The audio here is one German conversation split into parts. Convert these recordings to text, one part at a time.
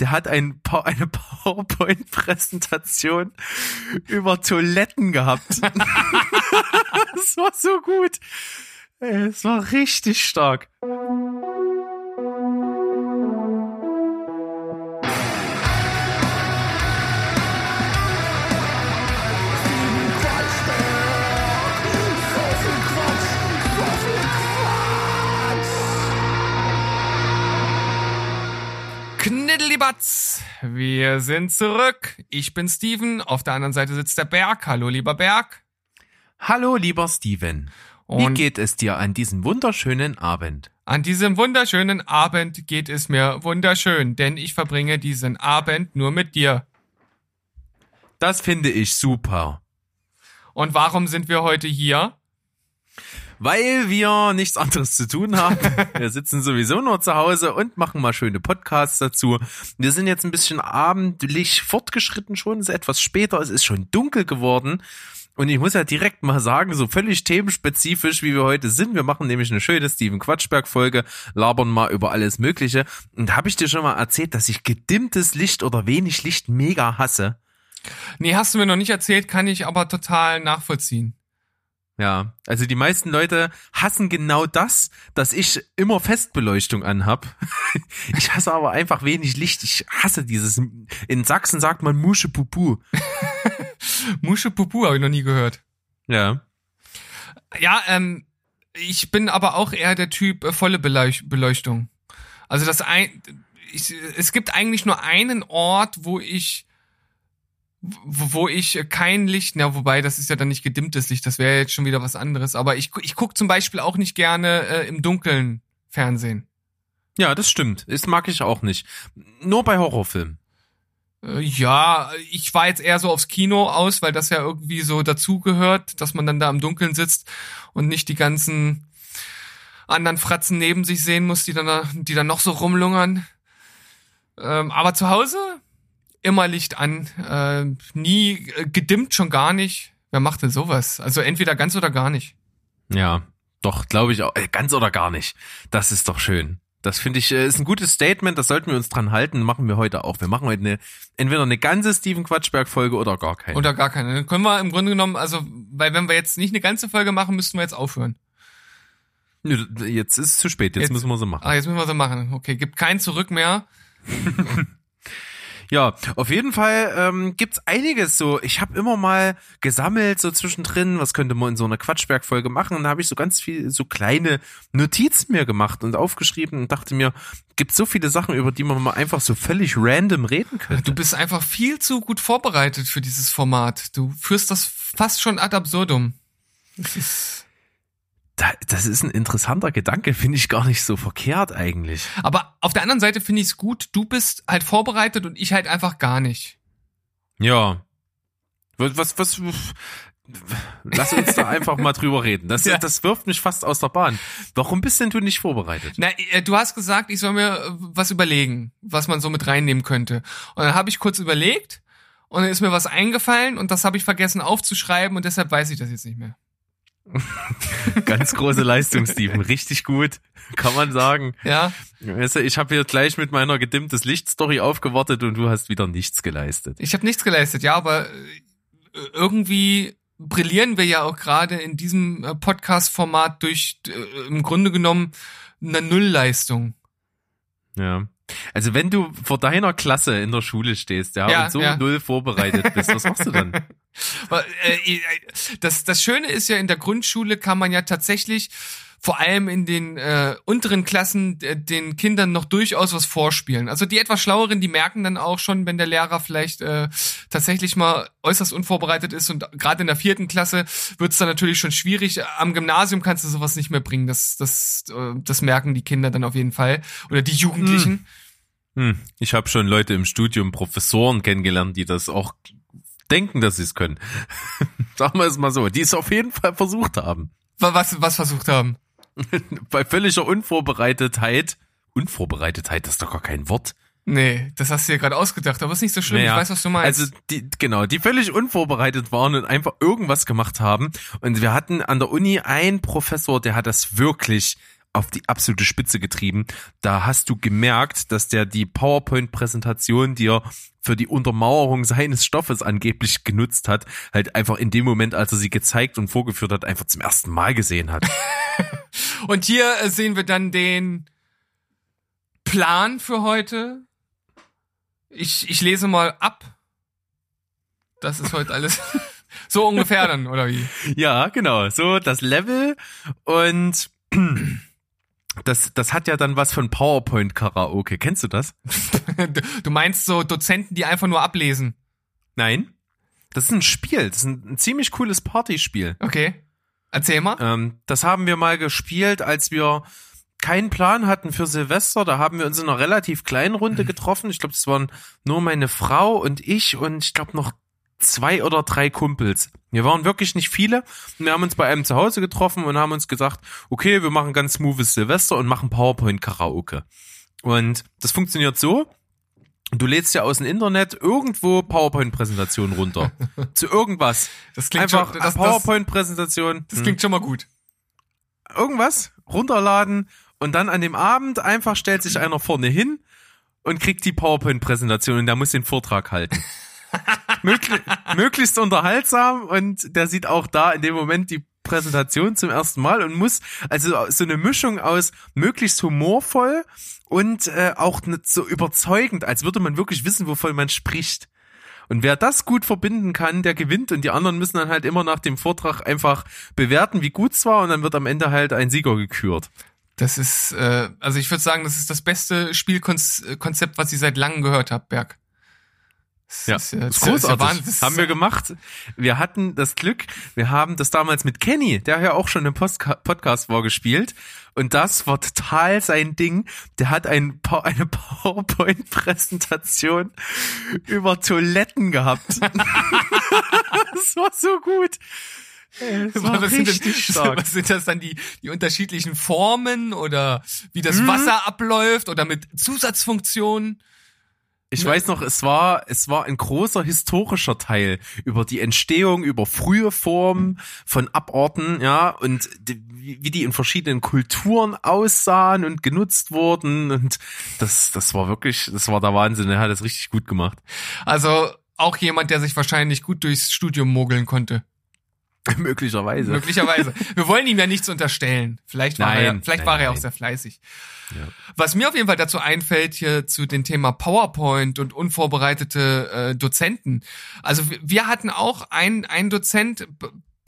der hat ein, eine PowerPoint-Präsentation über Toiletten gehabt. das war so gut. Es war richtig stark. Kniddelibatz, wir sind zurück. Ich bin Steven, auf der anderen Seite sitzt der Berg. Hallo, lieber Berg. Hallo, lieber Steven. Und Wie geht es dir an diesem wunderschönen Abend? An diesem wunderschönen Abend geht es mir wunderschön, denn ich verbringe diesen Abend nur mit dir. Das finde ich super. Und warum sind wir heute hier? Weil wir nichts anderes zu tun haben. Wir sitzen sowieso nur zu Hause und machen mal schöne Podcasts dazu. Wir sind jetzt ein bisschen abendlich fortgeschritten schon, es ist etwas später, es ist schon dunkel geworden. Und ich muss ja direkt mal sagen, so völlig themenspezifisch, wie wir heute sind. Wir machen nämlich eine schöne Steven Quatschberg-Folge, labern mal über alles Mögliche. Und habe ich dir schon mal erzählt, dass ich gedimmtes Licht oder wenig Licht mega hasse? Nee, hast du mir noch nicht erzählt, kann ich aber total nachvollziehen. Ja, also die meisten Leute hassen genau das, dass ich immer Festbeleuchtung anhab. Ich hasse aber einfach wenig Licht. Ich hasse dieses. In Sachsen sagt man Musche Pupu. Musche Pupu habe ich noch nie gehört. Ja. Ja, ähm, ich bin aber auch eher der Typ äh, volle Beleuchtung. Also das ein, ich, es gibt eigentlich nur einen Ort, wo ich wo ich kein Licht, na wobei das ist ja dann nicht gedimmtes Licht, das wäre jetzt schon wieder was anderes. Aber ich ich guck zum Beispiel auch nicht gerne äh, im Dunkeln Fernsehen. Ja, das stimmt. Das mag ich auch nicht. Nur bei Horrorfilmen. Äh, ja, ich war jetzt eher so aufs Kino aus, weil das ja irgendwie so dazugehört, dass man dann da im Dunkeln sitzt und nicht die ganzen anderen Fratzen neben sich sehen muss, die dann, die dann noch so rumlungern. Ähm, aber zu Hause immer Licht an, äh, nie äh, gedimmt, schon gar nicht. Wer macht denn sowas? Also entweder ganz oder gar nicht. Ja, doch, glaube ich auch. Äh, ganz oder gar nicht. Das ist doch schön. Das finde ich äh, ist ein gutes Statement, das sollten wir uns dran halten, machen wir heute auch. Wir machen heute eine, entweder eine ganze Steven Quatschberg Folge oder gar keine. Oder gar keine. Dann können wir im Grunde genommen, also, weil wenn wir jetzt nicht eine ganze Folge machen, müssten wir jetzt aufhören. Jetzt ist es zu spät, jetzt, jetzt müssen wir sie machen. Ah, jetzt müssen wir sie machen. Okay, gibt kein Zurück mehr. Ja, auf jeden Fall ähm, gibt's einiges so. Ich habe immer mal gesammelt so zwischendrin, was könnte man in so einer Quatschberg-Folge machen. Und da habe ich so ganz viel so kleine Notizen mir gemacht und aufgeschrieben und dachte mir, gibt so viele Sachen, über die man mal einfach so völlig random reden könnte. Du bist einfach viel zu gut vorbereitet für dieses Format. Du führst das fast schon ad absurdum. Das ist das ist ein interessanter Gedanke, finde ich gar nicht so verkehrt eigentlich. Aber auf der anderen Seite finde ich es gut, du bist halt vorbereitet und ich halt einfach gar nicht. Ja. Was, was, was, lass uns da einfach mal drüber reden. Das, ja. das wirft mich fast aus der Bahn. Warum bist denn du nicht vorbereitet? Na, äh, du hast gesagt, ich soll mir äh, was überlegen, was man so mit reinnehmen könnte. Und dann habe ich kurz überlegt und dann ist mir was eingefallen und das habe ich vergessen aufzuschreiben und deshalb weiß ich das jetzt nicht mehr. Ganz große Leistung, Steven. Richtig gut, kann man sagen. Ja. Weißt du, ich habe hier gleich mit meiner gedimmtes Licht-Story aufgewartet und du hast wieder nichts geleistet. Ich habe nichts geleistet, ja, aber äh, irgendwie brillieren wir ja auch gerade in diesem äh, Podcast-Format durch äh, im Grunde genommen eine Nullleistung. Ja. Also wenn du vor deiner Klasse in der Schule stehst, ja, ja und so ja. null vorbereitet bist, was machst du dann? Äh, äh, das, das Schöne ist ja, in der Grundschule kann man ja tatsächlich vor allem in den äh, unteren Klassen äh, den Kindern noch durchaus was vorspielen. Also die etwas schlaueren, die merken dann auch schon, wenn der Lehrer vielleicht äh, tatsächlich mal äußerst unvorbereitet ist und gerade in der vierten Klasse wird es dann natürlich schon schwierig. Am Gymnasium kannst du sowas nicht mehr bringen. Das, das, äh, das merken die Kinder dann auf jeden Fall oder die Jugendlichen. Hm. Hm. Ich habe schon Leute im Studium, Professoren kennengelernt, die das auch denken, dass sie es können. Sagen wir es mal so, die es auf jeden Fall versucht haben. Was, was versucht haben? Bei völliger Unvorbereitetheit. Unvorbereitetheit, das ist doch gar kein Wort. Nee, das hast du dir gerade ausgedacht, aber ist nicht so schlimm, naja, ich weiß, was du meinst. Also die, genau, die völlig unvorbereitet waren und einfach irgendwas gemacht haben. Und wir hatten an der Uni einen Professor, der hat das wirklich auf die absolute Spitze getrieben. Da hast du gemerkt, dass der die PowerPoint-Präsentation, die er für die Untermauerung seines Stoffes angeblich genutzt hat, halt einfach in dem Moment, als er sie gezeigt und vorgeführt hat, einfach zum ersten Mal gesehen hat. und hier äh, sehen wir dann den Plan für heute. Ich, ich lese mal ab. Das ist heute alles. so ungefähr dann, oder wie? Ja, genau. So das Level und das, das hat ja dann was von PowerPoint-Karaoke. Kennst du das? du meinst so Dozenten, die einfach nur ablesen? Nein. Das ist ein Spiel. Das ist ein, ein ziemlich cooles Partyspiel. Okay. Erzähl mal. Ähm, das haben wir mal gespielt, als wir keinen Plan hatten für Silvester. Da haben wir uns in einer relativ kleinen Runde getroffen. Ich glaube, das waren nur meine Frau und ich und ich glaube noch zwei oder drei Kumpels. Wir waren wirklich nicht viele. Wir haben uns bei einem zu Hause getroffen und haben uns gesagt, okay, wir machen ganz smoothes Silvester und machen PowerPoint-Karaoke. Und das funktioniert so. Du lädst ja aus dem Internet irgendwo PowerPoint-Präsentationen runter. zu irgendwas. Das klingt Einfach schon, das, PowerPoint-Präsentation. Das, das klingt schon mal gut. Irgendwas runterladen und dann an dem Abend einfach stellt sich einer vorne hin und kriegt die PowerPoint-Präsentation und der muss den Vortrag halten. Möglich, möglichst unterhaltsam und der sieht auch da in dem Moment die Präsentation zum ersten Mal und muss also so eine Mischung aus möglichst humorvoll und äh, auch nicht so überzeugend, als würde man wirklich wissen, wovon man spricht. Und wer das gut verbinden kann, der gewinnt und die anderen müssen dann halt immer nach dem Vortrag einfach bewerten, wie gut es war und dann wird am Ende halt ein Sieger gekürt. Das ist, äh, also ich würde sagen, das ist das beste Spielkonzept, was ich seit langem gehört habe, Berg. Das ja, ist, das ist großartig. Das haben wir gemacht. Wir hatten das Glück, wir haben das damals mit Kenny, der ja auch schon im Postka Podcast vorgespielt. Und das war total sein Ding. Der hat ein, eine PowerPoint-Präsentation über Toiletten gehabt. das war so gut. Das war was, sind das, stark. was sind das dann die, die unterschiedlichen Formen oder wie das hm. Wasser abläuft oder mit Zusatzfunktionen? Ich weiß noch, es war, es war ein großer historischer Teil über die Entstehung, über frühe Formen von Aborten, ja, und die, wie die in verschiedenen Kulturen aussahen und genutzt wurden. Und das, das war wirklich, das war der Wahnsinn. Er hat das richtig gut gemacht. Also auch jemand, der sich wahrscheinlich gut durchs Studium mogeln konnte. Möglicherweise. Möglicherweise. Wir wollen ihm ja nichts unterstellen. Vielleicht war nein, er, vielleicht nein, war er auch sehr fleißig. Ja. Was mir auf jeden Fall dazu einfällt hier zu dem Thema PowerPoint und unvorbereitete äh, Dozenten. Also wir hatten auch einen, einen Dozent,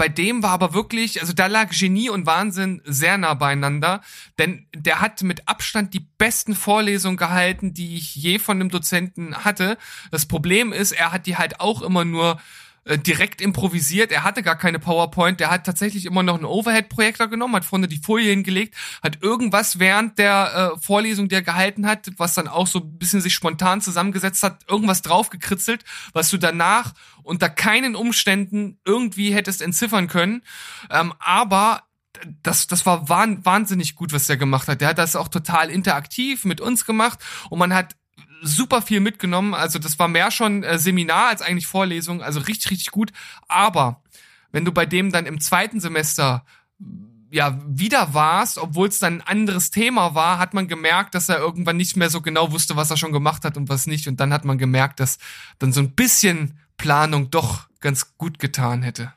bei dem war aber wirklich, also da lag Genie und Wahnsinn sehr nah beieinander, denn der hat mit Abstand die besten Vorlesungen gehalten, die ich je von einem Dozenten hatte. Das Problem ist, er hat die halt auch immer nur äh, direkt improvisiert. Er hatte gar keine PowerPoint. Der hat tatsächlich immer noch einen Overhead-Projektor genommen, hat vorne die Folie hingelegt, hat irgendwas während der äh, Vorlesung, die er gehalten hat, was dann auch so ein bisschen sich spontan zusammengesetzt hat, irgendwas draufgekritzelt, was du danach unter keinen Umständen irgendwie hättest entziffern können. Ähm, aber das, das war wahnsinnig gut, was der gemacht hat. Der hat das auch total interaktiv mit uns gemacht und man hat super viel mitgenommen. Also das war mehr schon äh, Seminar als eigentlich Vorlesung. Also richtig, richtig gut. Aber wenn du bei dem dann im zweiten Semester ja wieder warst, obwohl es dann ein anderes Thema war, hat man gemerkt, dass er irgendwann nicht mehr so genau wusste, was er schon gemacht hat und was nicht. Und dann hat man gemerkt, dass dann so ein bisschen Planung doch ganz gut getan hätte.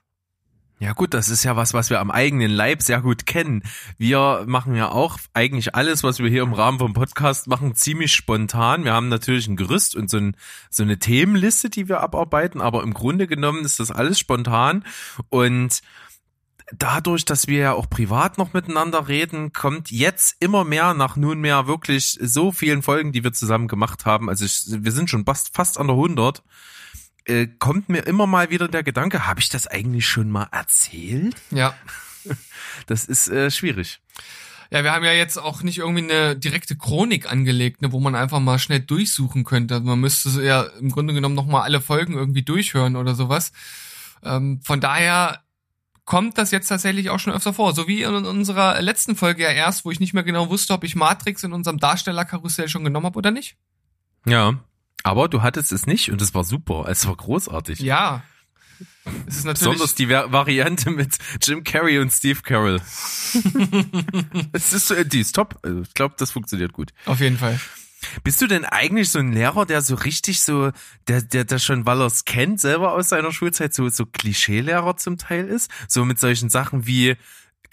Ja gut, das ist ja was, was wir am eigenen Leib sehr gut kennen. Wir machen ja auch eigentlich alles, was wir hier im Rahmen vom Podcast machen, ziemlich spontan. Wir haben natürlich ein Gerüst und so, ein, so eine Themenliste, die wir abarbeiten, aber im Grunde genommen ist das alles spontan und dadurch, dass wir ja auch privat noch miteinander reden, kommt jetzt immer mehr nach nunmehr wirklich so vielen Folgen, die wir zusammen gemacht haben. Also ich, wir sind schon fast, fast an der 100 äh, kommt mir immer mal wieder der Gedanke, habe ich das eigentlich schon mal erzählt? Ja. Das ist äh, schwierig. Ja, wir haben ja jetzt auch nicht irgendwie eine direkte Chronik angelegt, ne, wo man einfach mal schnell durchsuchen könnte. Also man müsste ja im Grunde genommen noch mal alle Folgen irgendwie durchhören oder sowas. Ähm, von daher kommt das jetzt tatsächlich auch schon öfter vor. So wie in unserer letzten Folge ja erst, wo ich nicht mehr genau wusste, ob ich Matrix in unserem Darstellerkarussell schon genommen habe oder nicht. Ja, aber du hattest es nicht und es war super. Es war großartig. Ja. Es ist natürlich Besonders die Va- Variante mit Jim Carrey und Steve Carell. Es ist, so- die ist top. Ich glaube, das funktioniert gut. auf jeden Fall. Bist du denn eigentlich so ein Lehrer, der so richtig so, der, der, der schon, weil er es kennt, selber aus seiner Schulzeit so, so Klischeelehrer zum Teil ist? So mit solchen Sachen wie,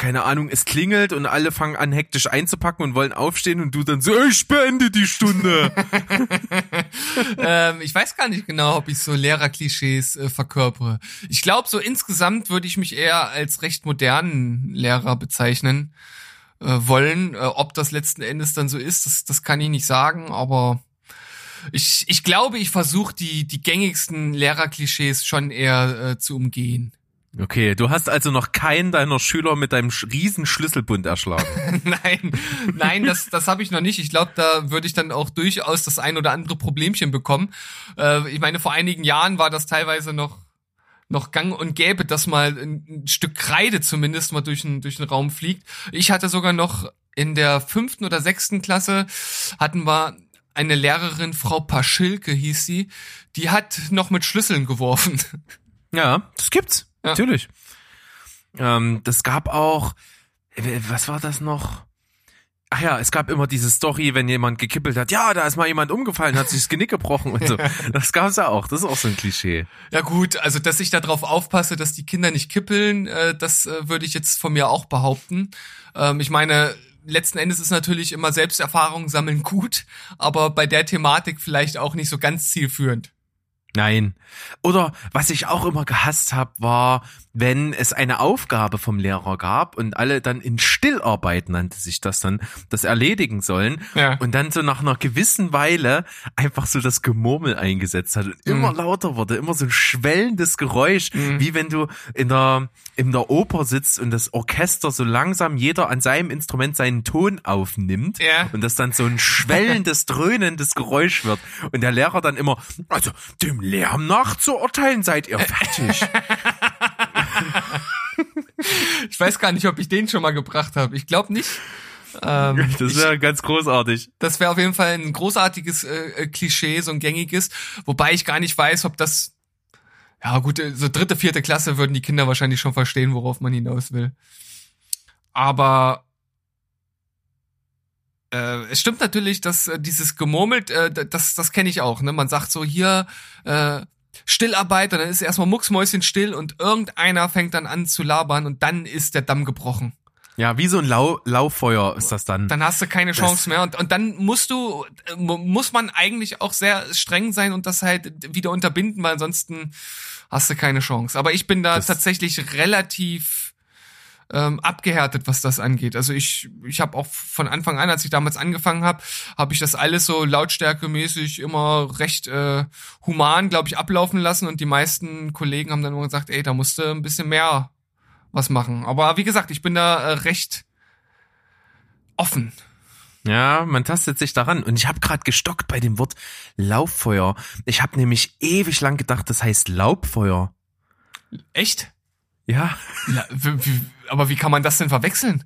keine Ahnung, es klingelt und alle fangen an hektisch einzupacken und wollen aufstehen und du dann so, ich beende die Stunde. ähm, ich weiß gar nicht genau, ob ich so Lehrerklischees äh, verkörpere. Ich glaube, so insgesamt würde ich mich eher als recht modernen Lehrer bezeichnen äh, wollen. Äh, ob das letzten Endes dann so ist, das, das kann ich nicht sagen, aber ich, ich glaube, ich versuche die, die gängigsten Lehrerklischees schon eher äh, zu umgehen. Okay, du hast also noch keinen deiner Schüler mit deinem riesen Schlüsselbund erschlagen. nein, nein, das, das habe ich noch nicht. Ich glaube, da würde ich dann auch durchaus das ein oder andere Problemchen bekommen. Äh, ich meine, vor einigen Jahren war das teilweise noch noch gang und gäbe, dass mal ein, ein Stück Kreide zumindest mal durch den, durch den Raum fliegt. Ich hatte sogar noch in der fünften oder sechsten Klasse hatten wir eine Lehrerin, Frau Paschilke hieß sie, die hat noch mit Schlüsseln geworfen. Ja, das gibt's. Ja. Natürlich. Ähm, das gab auch, äh, was war das noch? Ach ja, es gab immer diese Story, wenn jemand gekippelt hat, ja, da ist mal jemand umgefallen, hat sich das Genick gebrochen und so. Das gab's ja auch. Das ist auch so ein Klischee. Ja gut, also dass ich darauf aufpasse, dass die Kinder nicht kippeln, äh, das äh, würde ich jetzt von mir auch behaupten. Ähm, ich meine, letzten Endes ist natürlich immer Selbsterfahrung sammeln gut, aber bei der Thematik vielleicht auch nicht so ganz zielführend. Nein. Oder was ich auch immer gehasst habe, war, wenn es eine Aufgabe vom Lehrer gab und alle dann in Stillarbeit nannte sich das dann, das erledigen sollen Ja. und dann so nach einer gewissen Weile einfach so das Gemurmel eingesetzt hat und immer lauter wurde, immer so ein schwellendes Geräusch, wie wenn du in der in der Oper sitzt und das Orchester so langsam jeder an seinem Instrument seinen Ton aufnimmt Ja. und das dann so ein schwellendes, dröhnendes Geräusch wird und der Lehrer dann immer, also dem Lärm nach zu urteilen seid ihr fertig. Ich weiß gar nicht, ob ich den schon mal gebracht habe. Ich glaube nicht. Ähm, Das wäre ganz großartig. Das wäre auf jeden Fall ein großartiges äh, äh, Klischee, so ein gängiges, wobei ich gar nicht weiß, ob das ja gut, äh, so dritte, vierte Klasse würden die Kinder wahrscheinlich schon verstehen, worauf man hinaus will. Aber äh, es stimmt natürlich, dass äh, dieses gemurmelt, äh, das, das kenne ich auch. Ne? Man sagt so hier äh, Stillarbeit und dann ist erstmal mucksmäuschen still und irgendeiner fängt dann an zu labern und dann ist der Damm gebrochen. Ja, wie so ein Lau Lauffeuer ist das dann. Dann hast du keine Chance mehr und, und dann musst du, äh, mu- muss man eigentlich auch sehr streng sein und das halt wieder unterbinden, weil ansonsten hast du keine Chance. Aber ich bin da Das- tatsächlich relativ ähm, abgehärtet, was das angeht. Also ich, ich habe auch von Anfang an, als ich damals angefangen habe, habe ich das alles so lautstärkemäßig immer recht äh, human, glaube ich, ablaufen lassen und die meisten Kollegen haben dann immer gesagt, ey, da musst du ein bisschen mehr was machen. Aber wie gesagt, ich bin da äh, recht offen. Ja, man tastet sich daran. Und ich habe gerade gestockt bei dem Wort Lauffeuer. Ich habe nämlich ewig lang gedacht, das heißt Laubfeuer. Echt? Ja, wie, aber wie kann man das denn verwechseln?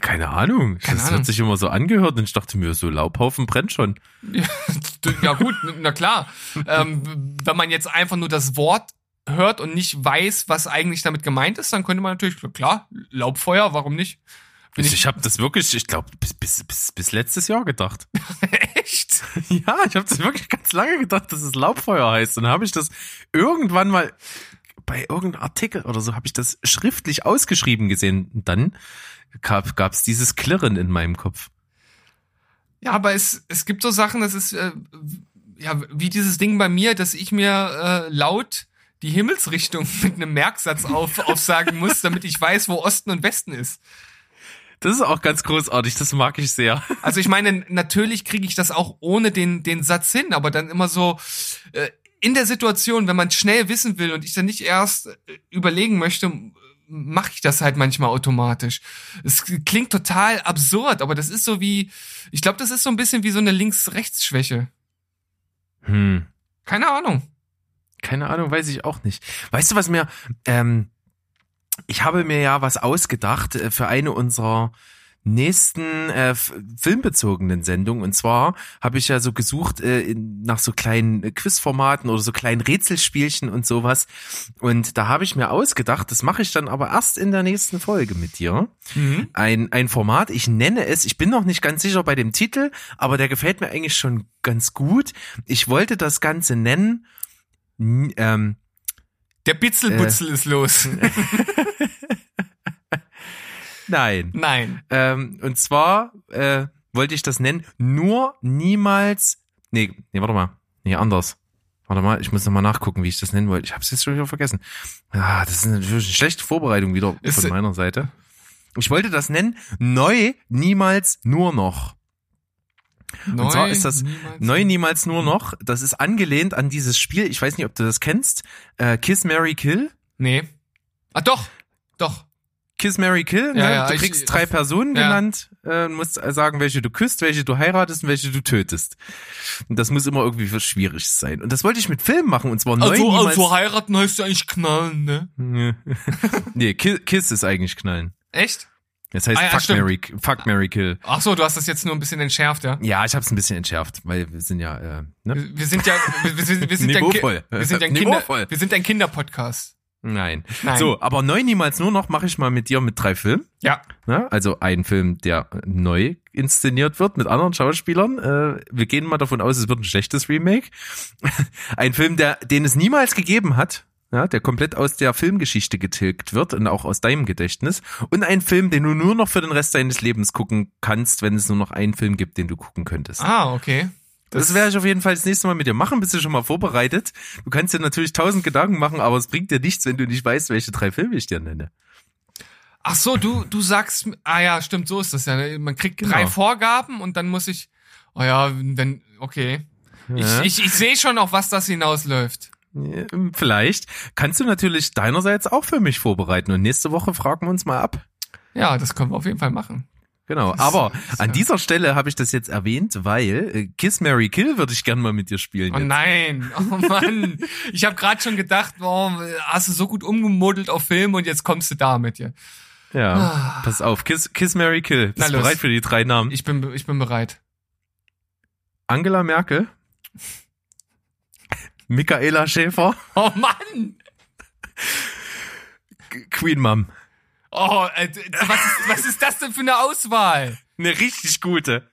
keine Ahnung. Keine das Ahnung. hat sich immer so angehört und ich dachte mir, so Laubhaufen brennt schon. Ja gut, na klar. Ähm, wenn man jetzt einfach nur das Wort hört und nicht weiß, was eigentlich damit gemeint ist, dann könnte man natürlich, klar, Laubfeuer, warum nicht? Bin Ich, ich- habe das wirklich, ich glaube, bis, bis, bis, bis letztes Jahr gedacht. Echt? Ja, ich habe das wirklich ganz lange gedacht, dass es Laubfeuer heißt. Und dann habe ich das irgendwann mal bei irgendeinem Artikel oder so habe ich das schriftlich ausgeschrieben gesehen. Und dann gab es dieses Klirren in meinem Kopf. Ja, aber es, es gibt so Sachen, das ist äh, ja wie dieses Ding bei mir, dass ich mir äh, laut die Himmelsrichtung mit einem Merksatz auf, aufsagen muss, damit ich weiß, wo Osten und Westen ist. Das ist auch ganz großartig, das mag ich sehr. Also ich meine, natürlich kriege ich das auch ohne den, den Satz hin, aber dann immer so äh, in der Situation, wenn man schnell wissen will und ich dann nicht erst äh, überlegen möchte, mache ich das halt manchmal automatisch. Es klingt total absurd, aber das ist so wie, ich glaube, das ist so ein bisschen wie so eine Links-Rechts-Schwäche. Hm. Keine Ahnung. Keine Ahnung, weiß ich auch nicht. Weißt du, was mir, ähm, ich habe mir ja was ausgedacht äh, für eine unserer nächsten äh, filmbezogenen Sendung. Und zwar habe ich ja so gesucht äh, nach so kleinen äh, Quizformaten oder so kleinen Rätselspielchen und sowas. Und da habe ich mir ausgedacht, das mache ich dann aber erst in der nächsten Folge mit dir. Mhm. Ein, ein Format, ich nenne es, ich bin noch nicht ganz sicher bei dem Titel, aber der gefällt mir eigentlich schon ganz gut. Ich wollte das Ganze nennen. Ähm, Der Bitzelbutzel ist los. nein. Nein. Ähm, und zwar äh, wollte ich das nennen, nur niemals. Nee, nee, warte mal. Nee, anders. Warte mal, ich muss nochmal nachgucken, wie ich das nennen wollte. Ich habe es jetzt schon wieder vergessen. Ah, das ist natürlich eine schlechte Vorbereitung wieder Ist- von meiner Seite. Ich wollte das nennen, neu, niemals, nur noch. Neu, zwar ist das niemals- Neu, niemals, nur noch. Das ist angelehnt an dieses Spiel, ich weiß nicht, ob du das kennst, äh, Kiss, Mary Kill. Nee. Ah, doch. Doch. Kiss, Mary Kill, ne? Ja, ja, du ich- kriegst drei Personen ja. genannt, äh, musst sagen, welche du küsst, welche du heiratest und welche du tötest. Und das muss immer irgendwie was schwierig sein. Und das wollte ich mit Filmen machen, und zwar neu, Also, also heiraten heißt ja eigentlich knallen, ne? nee, Kiss, Kiss ist eigentlich knallen. Echt? Das heißt Ah, ja, Fuck, stimmt. Mary, Fuck, Mary Kill. Ach so, du hast das jetzt nur ein bisschen entschärft, ja? Ja, ich hab's ein bisschen entschärft, weil wir sind ja, äh, ne? Wir wir sind ja, wir, wir sind, wir sind ja wir sind ja ein Kinder, wir sind ein Kinderpodcast. Nein. Nein. So, aber neu, niemals, nur noch mache ich mal mit dir mit drei Filmen. Ja. Ne? Also ein Film, der neu inszeniert wird mit anderen Schauspielern. Äh, wir gehen mal davon aus, es wird ein schlechtes Remake. ein Film, der, den es niemals gegeben hat. Ja, der komplett aus der Filmgeschichte getilgt wird und auch aus deinem Gedächtnis. Und ein Film, den du nur noch für den Rest deines Lebens gucken kannst, wenn es nur noch einen Film gibt, den du gucken könntest. Ah, okay. Das werde ich auf jeden Fall das nächste Mal mit dir machen. Bist du schon mal vorbereitet? Du kannst dir natürlich tausend Gedanken machen, aber es bringt dir nichts, wenn du nicht weißt, welche drei Filme ich dir nenne. Ach so, du, du sagst, ah ja, stimmt, so ist das ja. ne? Man kriegt Genau. drei Vorgaben und dann muss ich, oh ja, dann, okay. Ja. Ich, ich, ich sehe schon, auf was das hinausläuft. Vielleicht. Kannst du natürlich deinerseits auch für mich vorbereiten und nächste Woche fragen wir uns mal ab. Ja, das können wir auf jeden Fall machen. Genau. Aber an dieser Stelle habe ich das jetzt erwähnt, weil äh, Kiss Mary Kill würde ich gern mal mit dir spielen. Oh jetzt. nein, oh Mann. Ich habe gerade schon gedacht, oh, hast du so gut umgemodelt auf Film und jetzt kommst du damit ja. Ja. Pass auf. Kiss, Kiss Mary Kill. Bist du bereit für die drei Namen? Ich bin, ich bin bereit. Angela Merkel. Michaela Schäfer. Oh Mann! Queen Mom. Oh, äh, was ist, was ist das denn für eine Auswahl? Eine richtig gute.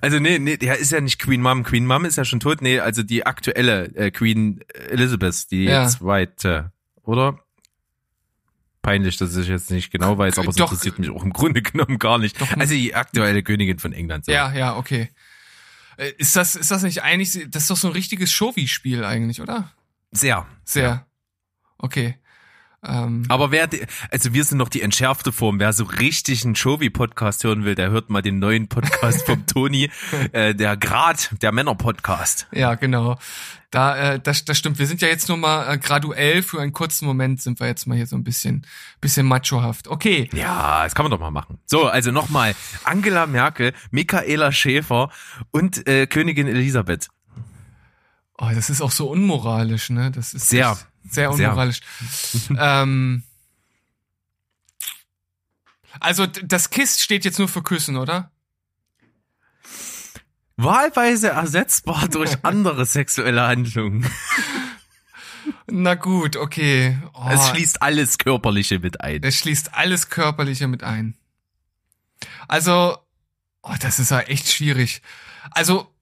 Also nee, nee, der ist ja nicht Queen Mom. Queen Mom ist ja schon tot. Nee, also die aktuelle äh, Queen Elizabeth, die Ja. zweite, oder? Peinlich, dass ich jetzt nicht genau weiß, aber es Doch. interessiert mich auch im Grunde genommen gar nicht. Also die aktuelle Königin von England. So. Ja, ja, okay. Äh, Ist das, ist das nicht eigentlich, das ist doch so ein richtiges Showy-Spiel eigentlich, oder? Sehr. Sehr. Okay. Ähm, Aber wer, also wir sind noch die entschärfte Form. Wer so richtig einen Showy-Podcast hören will, der hört mal den neuen Podcast vom Toni, äh, der Grad, der Männer-Podcast. ja, genau. Da, äh, das, das stimmt. Wir sind ja jetzt nur mal äh, graduell für einen kurzen Moment sind wir jetzt mal hier so ein bisschen, bisschen machohaft. Okay. Ja, das kann man doch mal machen. So, also nochmal. Angela Merkel, Michaela Schäfer und äh, Königin Elisabeth. Oh, das ist auch so unmoralisch, ne? Das ist Sehr. echt sehr Sehr. unmoralisch. ähm, also das Kiss steht jetzt nur für Küssen, oder? Wahlweise ersetzbar durch andere sexuelle Handlungen. Na gut, okay. Oh, Es schließt alles Körperliche mit ein. es schließt alles Körperliche mit ein. Also, oh, das ist ja echt schwierig. Also,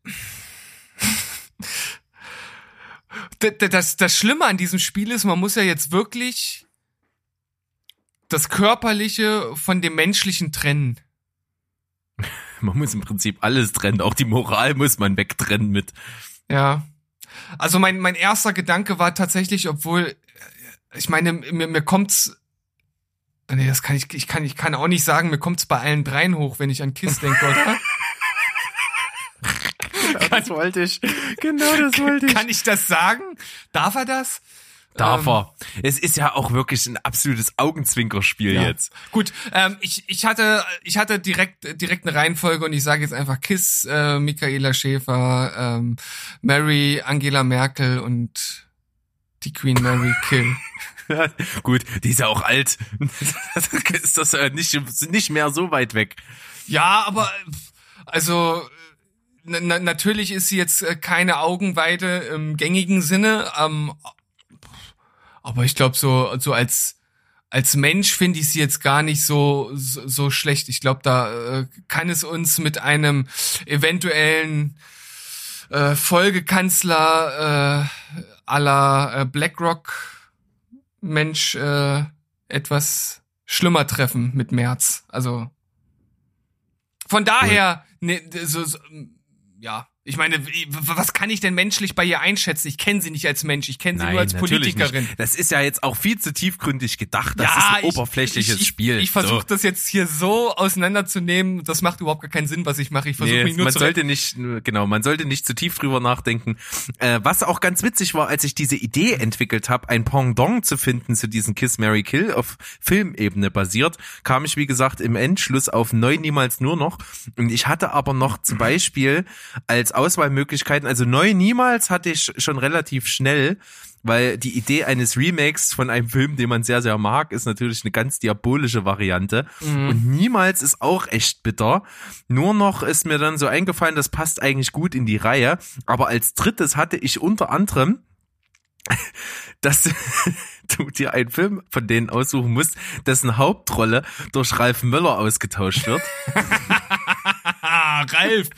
das, das Schlimme an diesem Spiel ist, man muss ja jetzt wirklich das Körperliche von dem Menschlichen trennen. Man muss im Prinzip alles trennen. Auch die Moral muss man wegtrennen mit. Ja. Also mein, mein erster Gedanke war tatsächlich, obwohl, ich meine, mir, mir kommt's, nee, das kann ich, ich kann, ich kann auch nicht sagen, mir kommt's bei allen dreien hoch, wenn ich an Kiss denke, oder? Das wollte ich. Genau das wollte kann ich das sagen? Darf er das? Darf Ähm, er. Es ist ja auch wirklich ein absolutes Augenzwinkerspiel Ja. jetzt. Gut, ähm, ich, ich hatte, ich hatte direkt, direkt eine Reihenfolge und ich sage jetzt einfach Kiss, äh, Michaela Schäfer, ähm, Mary, Angela Merkel und die Queen Mary Kill. Gut, die ist ja auch alt. ist das nicht, nicht mehr so weit weg. Ja, aber also na, natürlich ist sie jetzt äh, keine Augenweide im gängigen Sinne, ähm, aber ich glaube so so als als Mensch finde ich sie jetzt gar nicht so so, so schlecht. Ich glaube, da äh, kann es uns mit einem eventuellen äh, Folgekanzler äh, aller äh, BlackRock Mensch äh, etwas schlimmer treffen mit März. Also von daher, ne, so, so, ja, ich meine, was kann ich denn menschlich bei ihr einschätzen? Ich kenne sie nicht als Mensch, ich kenne sie Nein, nur als Politikerin. Nicht. Das ist ja jetzt auch viel zu tiefgründig gedacht. Das ja, ist ein ich, oberflächliches ich, Spiel. Ich, ich versuche so. das jetzt hier so auseinanderzunehmen. Das macht überhaupt gar keinen Sinn, was ich mache. Ich versuche nee, mich nur man zu sollte nicht, genau, man sollte nicht zu tief drüber nachdenken. Äh, was auch ganz witzig war, als ich diese Idee entwickelt habe, ein Pendant zu finden zu diesem Kiss Mary Kill auf Filmebene basiert, kam ich wie gesagt im Endschluss auf neu niemals nur noch. Und ich hatte aber noch zum Beispiel als Auswahlmöglichkeiten. Also neu niemals hatte ich schon relativ schnell, weil die Idee eines Remakes von einem Film, den man sehr, sehr mag, ist natürlich eine ganz diabolische Variante. Mhm. Und niemals ist auch echt bitter. Nur noch ist mir dann so eingefallen, das passt eigentlich gut in die Reihe. Aber als drittes hatte ich unter anderem dass du dir einen Film von denen aussuchen musst, dessen Hauptrolle durch Ralf Möller ausgetauscht wird. Ralf,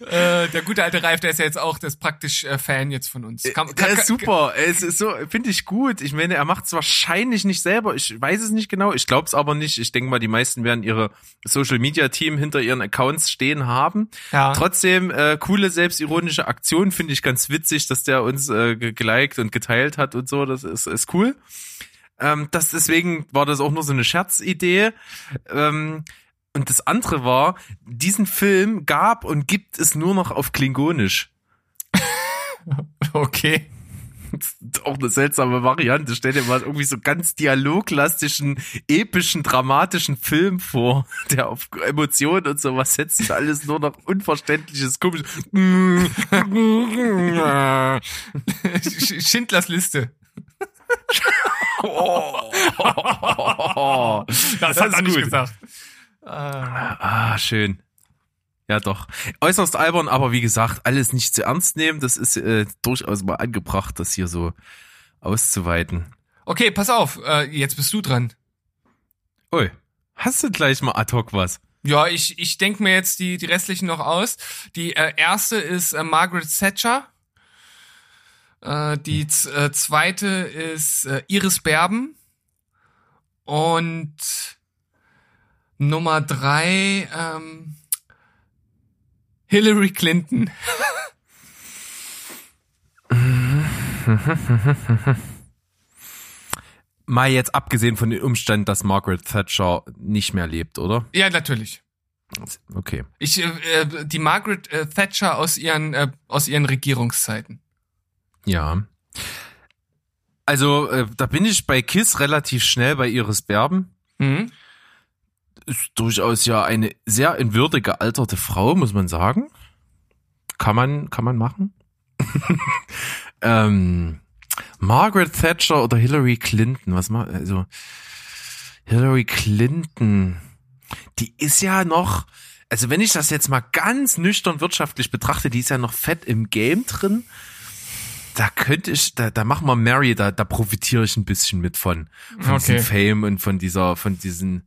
äh, der gute alte Ralf, der ist ja jetzt auch das praktisch äh, Fan jetzt von uns. Kann, kann, der ist super, es ist so, finde ich gut. Ich meine, er macht es wahrscheinlich nicht selber. Ich weiß es nicht genau. Ich glaube es aber nicht. Ich denke mal, die meisten werden ihre Social Media Team hinter ihren Accounts stehen haben. Ja. Trotzdem äh, coole selbstironische Aktion finde ich ganz witzig, dass der uns äh, geliked und geteilt hat und so. Das ist, ist cool. Ähm, das deswegen war das auch nur so eine Scherzidee. Ähm, und das andere war, diesen Film gab und gibt es nur noch auf Klingonisch. okay. Auch eine seltsame Variante. Stell dir mal irgendwie so ganz dialoglastischen, epischen, dramatischen Film vor, der auf Emotionen und sowas setzt. Alles nur noch unverständliches, komisch. Schindlers Liste. oh, das, das hat er nicht gesagt. Ah. ah, schön. Ja, doch. Äußerst albern, aber wie gesagt, alles nicht zu ernst nehmen. Das ist äh, durchaus mal angebracht, das hier so auszuweiten. Okay, pass auf. Äh, jetzt bist du dran. Ui, hast du gleich mal ad hoc was? Ja, ich, ich denke mir jetzt die, die restlichen noch aus. Die äh, erste ist äh, Margaret Thatcher. Äh, die äh, zweite ist äh, Iris Berben. Und Nummer drei, ähm, Hillary Clinton. Mal jetzt abgesehen von den Umständen, dass Margaret Thatcher nicht mehr lebt, oder? Ja, natürlich. Okay. Ich, äh, die Margaret äh, Thatcher aus ihren, äh, aus ihren Regierungszeiten. Ja. Also, äh, da bin ich bei Kiss relativ schnell bei Iris Berben. Mhm ist durchaus ja eine sehr in Würde gealterte Frau, muss man sagen. Kann man, kann man machen. ähm, Margaret Thatcher oder Hillary Clinton, was mal, also Hillary Clinton, die ist ja noch, also wenn ich das jetzt mal ganz nüchtern wirtschaftlich betrachte, die ist ja noch fett im Game drin. Da könnte ich, da, da machen wir Mary, da, da profitiere ich ein bisschen mit von, von okay. diesem Fame und von dieser, von diesen,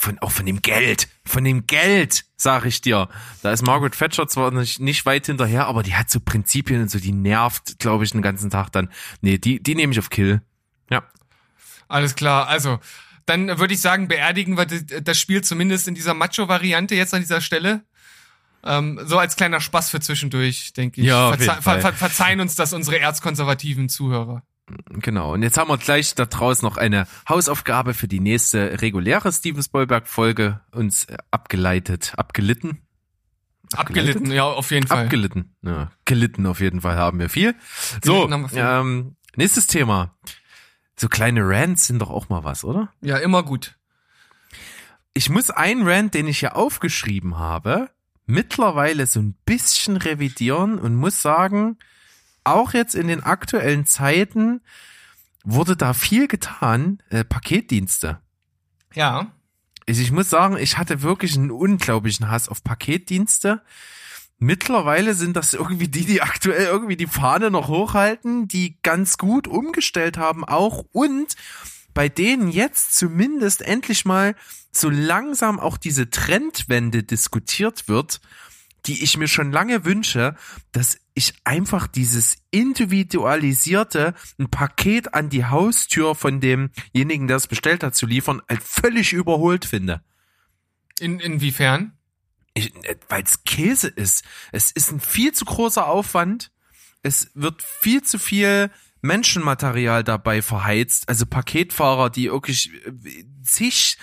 von, auch von dem Geld, von dem Geld, sag ich dir. Da ist Margaret Thatcher zwar nicht, nicht weit hinterher, aber die hat so Prinzipien und so, die nervt, glaube ich, den ganzen Tag dann. Nee, die, die nehme ich auf Kill. Ja. Alles klar, also, dann würde ich sagen, beerdigen wir das Spiel zumindest in dieser Macho-Variante jetzt an dieser Stelle. Ähm, so als kleiner Spaß für zwischendurch, denke ich. Ja, Verze ver ver verzeihen uns das unsere erzkonservativen Zuhörer. Genau. Und jetzt haben wir gleich da draußen noch eine Hausaufgabe für die nächste reguläre Steven Spielberg Folge uns äh, abgeleitet, abgelitten. Abgelitten, ja, auf jeden Fall. Abgelitten. Ja, gelitten auf jeden Fall haben wir viel. So, wir viel. Ähm, nächstes Thema. So kleine Rants sind doch auch mal was, oder? Ja, immer gut. Ich muss einen Rant, den ich hier aufgeschrieben habe, mittlerweile so ein bisschen revidieren und muss sagen, auch jetzt in den aktuellen Zeiten wurde da viel getan, äh, Paketdienste. Ja. Ich, ich muss sagen, ich hatte wirklich einen unglaublichen Hass auf Paketdienste. Mittlerweile sind das irgendwie die, die aktuell irgendwie die Fahne noch hochhalten, die ganz gut umgestellt haben auch und bei denen jetzt zumindest endlich mal so langsam auch diese Trendwende diskutiert wird, die ich mir schon lange wünsche, dass ich einfach dieses individualisierte ein Paket an die Haustür von demjenigen, der es bestellt hat, zu liefern, als völlig überholt finde. In, inwiefern? Weil es Käse ist. Es ist ein viel zu großer Aufwand. Es wird viel zu viel Menschenmaterial dabei verheizt. Also Paketfahrer, die wirklich äh, zig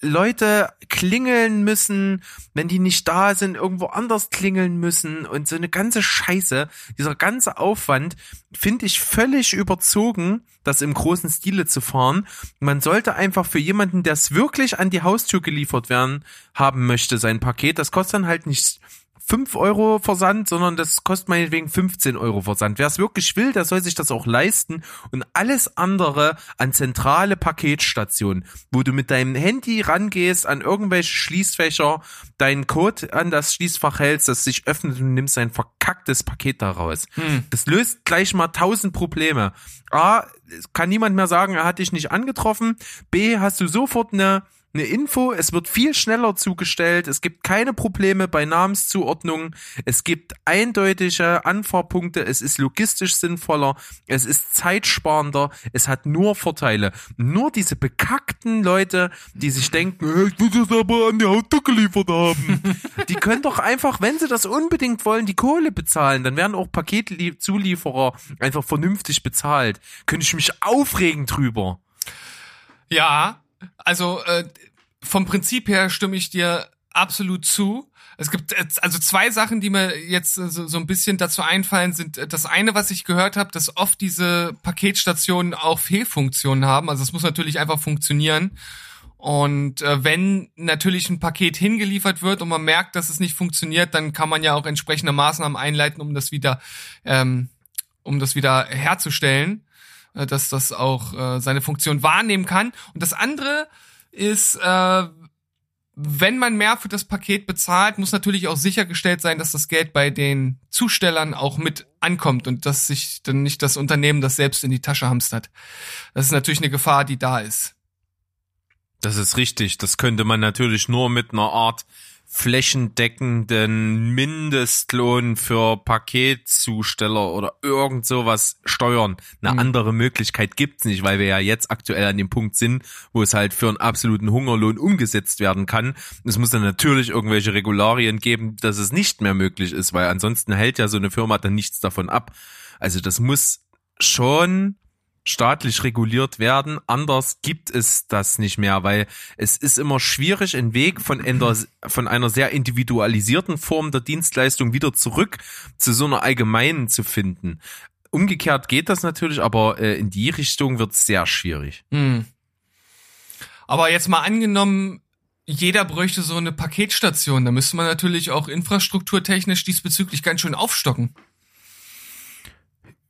Leute klingeln müssen, wenn die nicht da sind, irgendwo anders klingeln müssen und so eine ganze Scheiße, dieser ganze Aufwand finde ich völlig überzogen, das im großen Stile zu fahren. Man sollte einfach für jemanden, der es wirklich an die Haustür geliefert werden haben möchte, sein Paket, das kostet dann halt nicht 5 Euro Versand, sondern das kostet meinetwegen 15 Euro Versand. Wer es wirklich will, der soll sich das auch leisten und alles andere an zentrale Paketstationen, wo du mit deinem Handy rangehst an irgendwelche Schließfächer, deinen Code an das Schließfach hältst, das sich öffnet und nimmst ein verkacktes Paket daraus. Hm. Das löst gleich mal tausend Probleme. A, kann niemand mehr sagen, er hat dich nicht angetroffen. B, hast du sofort eine eine Info, es wird viel schneller zugestellt, es gibt keine Probleme bei Namenszuordnung, es gibt eindeutige Anfahrpunkte, es ist logistisch sinnvoller, es ist zeitsparender, es hat nur Vorteile. Nur diese bekackten Leute, die sich denken, ich will das aber an die Auto geliefert haben, die können doch einfach, wenn sie das unbedingt wollen, die Kohle bezahlen, dann werden auch Paketzulieferer einfach vernünftig bezahlt. Könnte ich mich aufregen drüber. Ja, also äh, vom Prinzip her stimme ich dir absolut zu. Es gibt äh, also zwei Sachen, die mir jetzt so, so ein bisschen dazu einfallen, sind äh, das eine, was ich gehört habe, dass oft diese Paketstationen auch Fehlfunktionen haben. Also es muss natürlich einfach funktionieren. Und äh, wenn natürlich ein Paket hingeliefert wird und man merkt, dass es nicht funktioniert, dann kann man ja auch entsprechende Maßnahmen einleiten, um das wieder, ähm, um das wieder herzustellen. Äh, dass das auch äh, seine Funktion wahrnehmen kann. Und das andere ist, äh, wenn man mehr für das Paket bezahlt, muss natürlich auch sichergestellt sein, dass das Geld bei den Zustellern auch mit ankommt und dass sich dann nicht das Unternehmen das selbst in die Tasche hamstert. Das ist natürlich eine Gefahr, die da ist. Das ist richtig. Das könnte man natürlich nur mit einer Art flächendeckenden Mindestlohn für Paketzusteller oder irgend sowas steuern. Eine mhm. andere Möglichkeit gibt's nicht, weil wir ja jetzt aktuell an dem Punkt sind, wo es halt für einen absoluten Hungerlohn umgesetzt werden kann. Es muss dann natürlich irgendwelche Regularien geben, dass es nicht mehr möglich ist, weil ansonsten hält ja so eine Firma dann nichts davon ab. Also das muss schon staatlich reguliert werden. Anders gibt es das nicht mehr, weil es ist immer schwierig, einen Weg von einer, von einer sehr individualisierten Form der Dienstleistung wieder zurück zu so einer allgemeinen zu finden. Umgekehrt geht das natürlich, aber äh, in die Richtung wird es sehr schwierig. Hm. Aber jetzt mal angenommen, jeder bräuchte so eine Paketstation, da müsste man natürlich auch infrastrukturtechnisch diesbezüglich ganz schön aufstocken.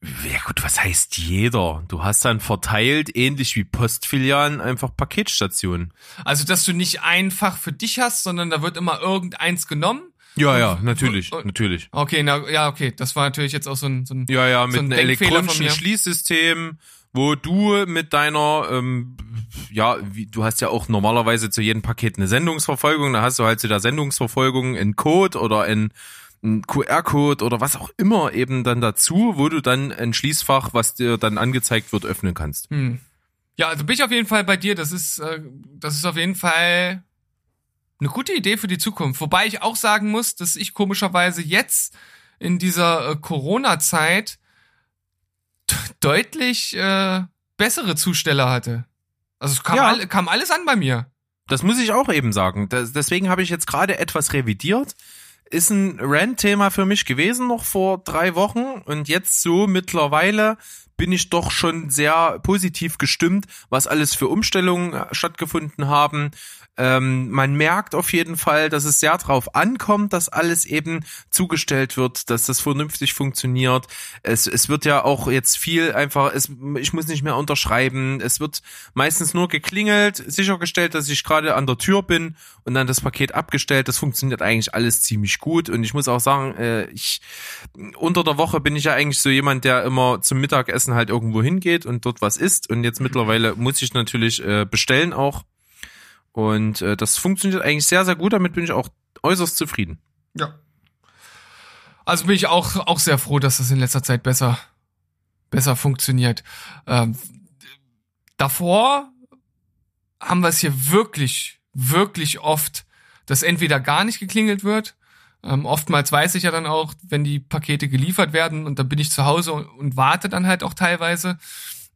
Ja gut, was heißt jeder? Du hast dann verteilt, ähnlich wie Postfilialen, einfach Paketstationen. Also, dass du nicht einfach für dich hast, sondern da wird immer irgendeins genommen. Ja, ja, natürlich, und, natürlich. Okay, na, ja, okay, das war natürlich jetzt auch so ein, so ein Ja, ja, mit so ein einem elektronischen Schließsystem, wo du mit deiner, ähm, ja, wie, du hast ja auch normalerweise zu jedem Paket eine Sendungsverfolgung, da hast du halt zu der Sendungsverfolgung einen Code oder ein ein QR-Code oder was auch immer eben dann dazu, wo du dann ein Schließfach, was dir dann angezeigt wird, öffnen kannst. Hm. Ja, also bin ich auf jeden Fall bei dir. Das ist, äh, das ist auf jeden Fall eine gute Idee für die Zukunft. Wobei ich auch sagen muss, dass ich komischerweise jetzt in dieser äh, Corona-Zeit deutlich äh, bessere Zusteller hatte. Also es kam, ja. all, kam alles an bei mir. Das muss ich auch eben sagen. Das, deswegen habe ich jetzt gerade etwas revidiert ist ein Rant-Thema für mich gewesen noch vor drei Wochen und jetzt so mittlerweile bin ich doch schon sehr positiv gestimmt, was alles für Umstellungen äh, stattgefunden haben. Ähm, man merkt auf jeden Fall, dass es sehr drauf ankommt, dass alles eben zugestellt wird, dass das vernünftig funktioniert. Es, es wird ja auch jetzt viel einfach, es, ich muss nicht mehr unterschreiben. Es wird meistens nur geklingelt, sichergestellt, dass ich gerade an der Tür bin und dann das Paket abgestellt. Das funktioniert eigentlich alles ziemlich gut. Und ich muss auch sagen, äh, ich unter der Woche bin ich ja eigentlich so jemand, der immer zum Mittagessen halt irgendwo hingeht und dort was isst. Und jetzt mittlerweile muss ich natürlich äh, bestellen auch und äh, das funktioniert eigentlich sehr, sehr gut. Damit bin ich auch äußerst zufrieden. Ja. Also bin ich auch, auch sehr froh, dass das in letzter Zeit besser, besser funktioniert. Ähm, davor haben wir es hier wirklich, wirklich oft, dass entweder gar nicht geklingelt wird. Ähm, oftmals weiß ich ja dann auch, wenn die Pakete geliefert werden und dann bin ich zu Hause und, und warte dann halt auch teilweise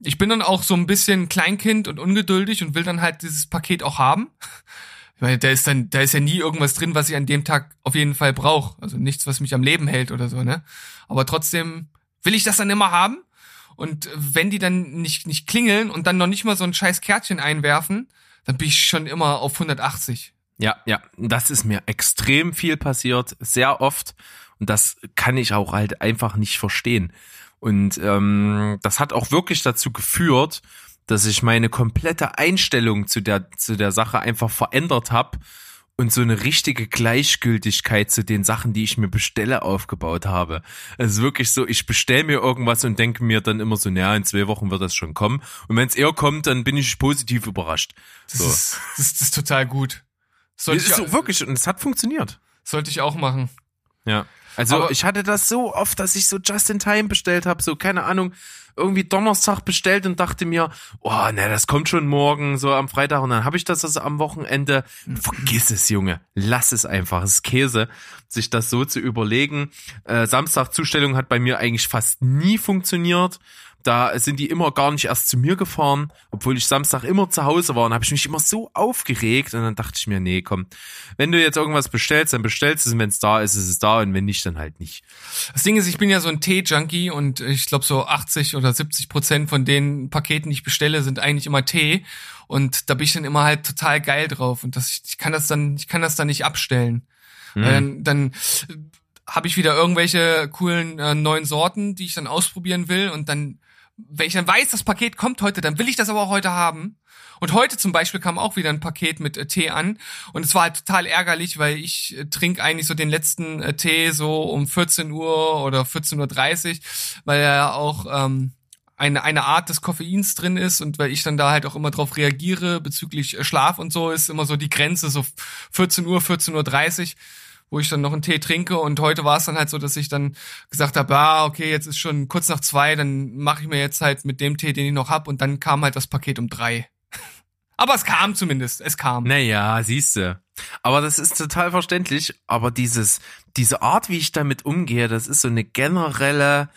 ich bin dann auch so ein bisschen Kleinkind und ungeduldig und will dann halt dieses Paket auch haben. Weil da ist dann, da ist ja nie irgendwas drin, was ich an dem Tag auf jeden Fall brauche. Also nichts, was mich am Leben hält oder so, ne? Aber trotzdem will ich das dann immer haben. Und wenn die dann nicht, nicht klingeln und dann noch nicht mal so ein scheiß Kärtchen einwerfen, dann bin ich schon immer auf 180. Ja, ja, das ist mir extrem viel passiert, sehr oft. Und das kann ich auch halt einfach nicht verstehen. Und ähm, das hat auch wirklich dazu geführt, dass ich meine komplette Einstellung zu der zu der Sache einfach verändert habe und so eine richtige Gleichgültigkeit zu den Sachen, die ich mir bestelle, aufgebaut habe. Es ist wirklich so, ich bestelle mir irgendwas und denke mir dann immer so, naja, in zwei Wochen wird das schon kommen. Und wenn es eher kommt, dann bin ich positiv überrascht. Das, so. ist, das, das ist total gut. Sollte das ist so wirklich, und es hat funktioniert. Sollte ich auch machen. Ja. Also Aber ich hatte das so oft, dass ich so just in time bestellt habe, so keine Ahnung, irgendwie Donnerstag bestellt und dachte mir, oh, ne, das kommt schon morgen, so am Freitag und dann habe ich das also am Wochenende. Vergiss es, Junge, lass es einfach, es ist Käse, sich das so zu überlegen. Äh, Samstag Zustellung hat bei mir eigentlich fast nie funktioniert. Da sind die immer gar nicht erst zu mir gefahren, obwohl ich Samstag immer zu Hause war und habe ich mich immer so aufgeregt und dann dachte ich mir, nee, komm, wenn du jetzt irgendwas bestellst, dann bestellst du es und wenn es da ist, ist es da und wenn nicht, dann halt nicht. Das Ding ist, ich bin ja so ein Tee-Junkie und ich glaube so 80 oder 70 Prozent von den Paketen, die ich bestelle, sind eigentlich immer Tee und da bin ich dann immer halt total geil drauf und das, ich kann das dann, ich kann das dann nicht abstellen. Mhm. Dann, dann habe ich wieder irgendwelche coolen äh, neuen Sorten, die ich dann ausprobieren will und dann wenn ich dann weiß, das Paket kommt heute, dann will ich das aber auch heute haben. Und heute zum Beispiel kam auch wieder ein Paket mit äh, Tee an und es war halt total ärgerlich, weil ich äh, trinke eigentlich so den letzten äh, Tee so um 14 Uhr oder 14.30 Uhr, weil er auch ähm, eine, eine Art des Koffeins drin ist und weil ich dann da halt auch immer drauf reagiere bezüglich äh, Schlaf und so, ist immer so die Grenze so 14 Uhr, 14.30 Uhr wo ich dann noch einen Tee trinke. Und heute war es dann halt so, dass ich dann gesagt habe, ah, okay, jetzt ist schon kurz nach zwei, dann mache ich mir jetzt halt mit dem Tee, den ich noch hab. Und dann kam halt das Paket um drei. Aber es kam zumindest, es kam. Naja, siehste. Aber das ist total verständlich. Aber dieses, diese Art, wie ich damit umgehe, das ist so eine generelle,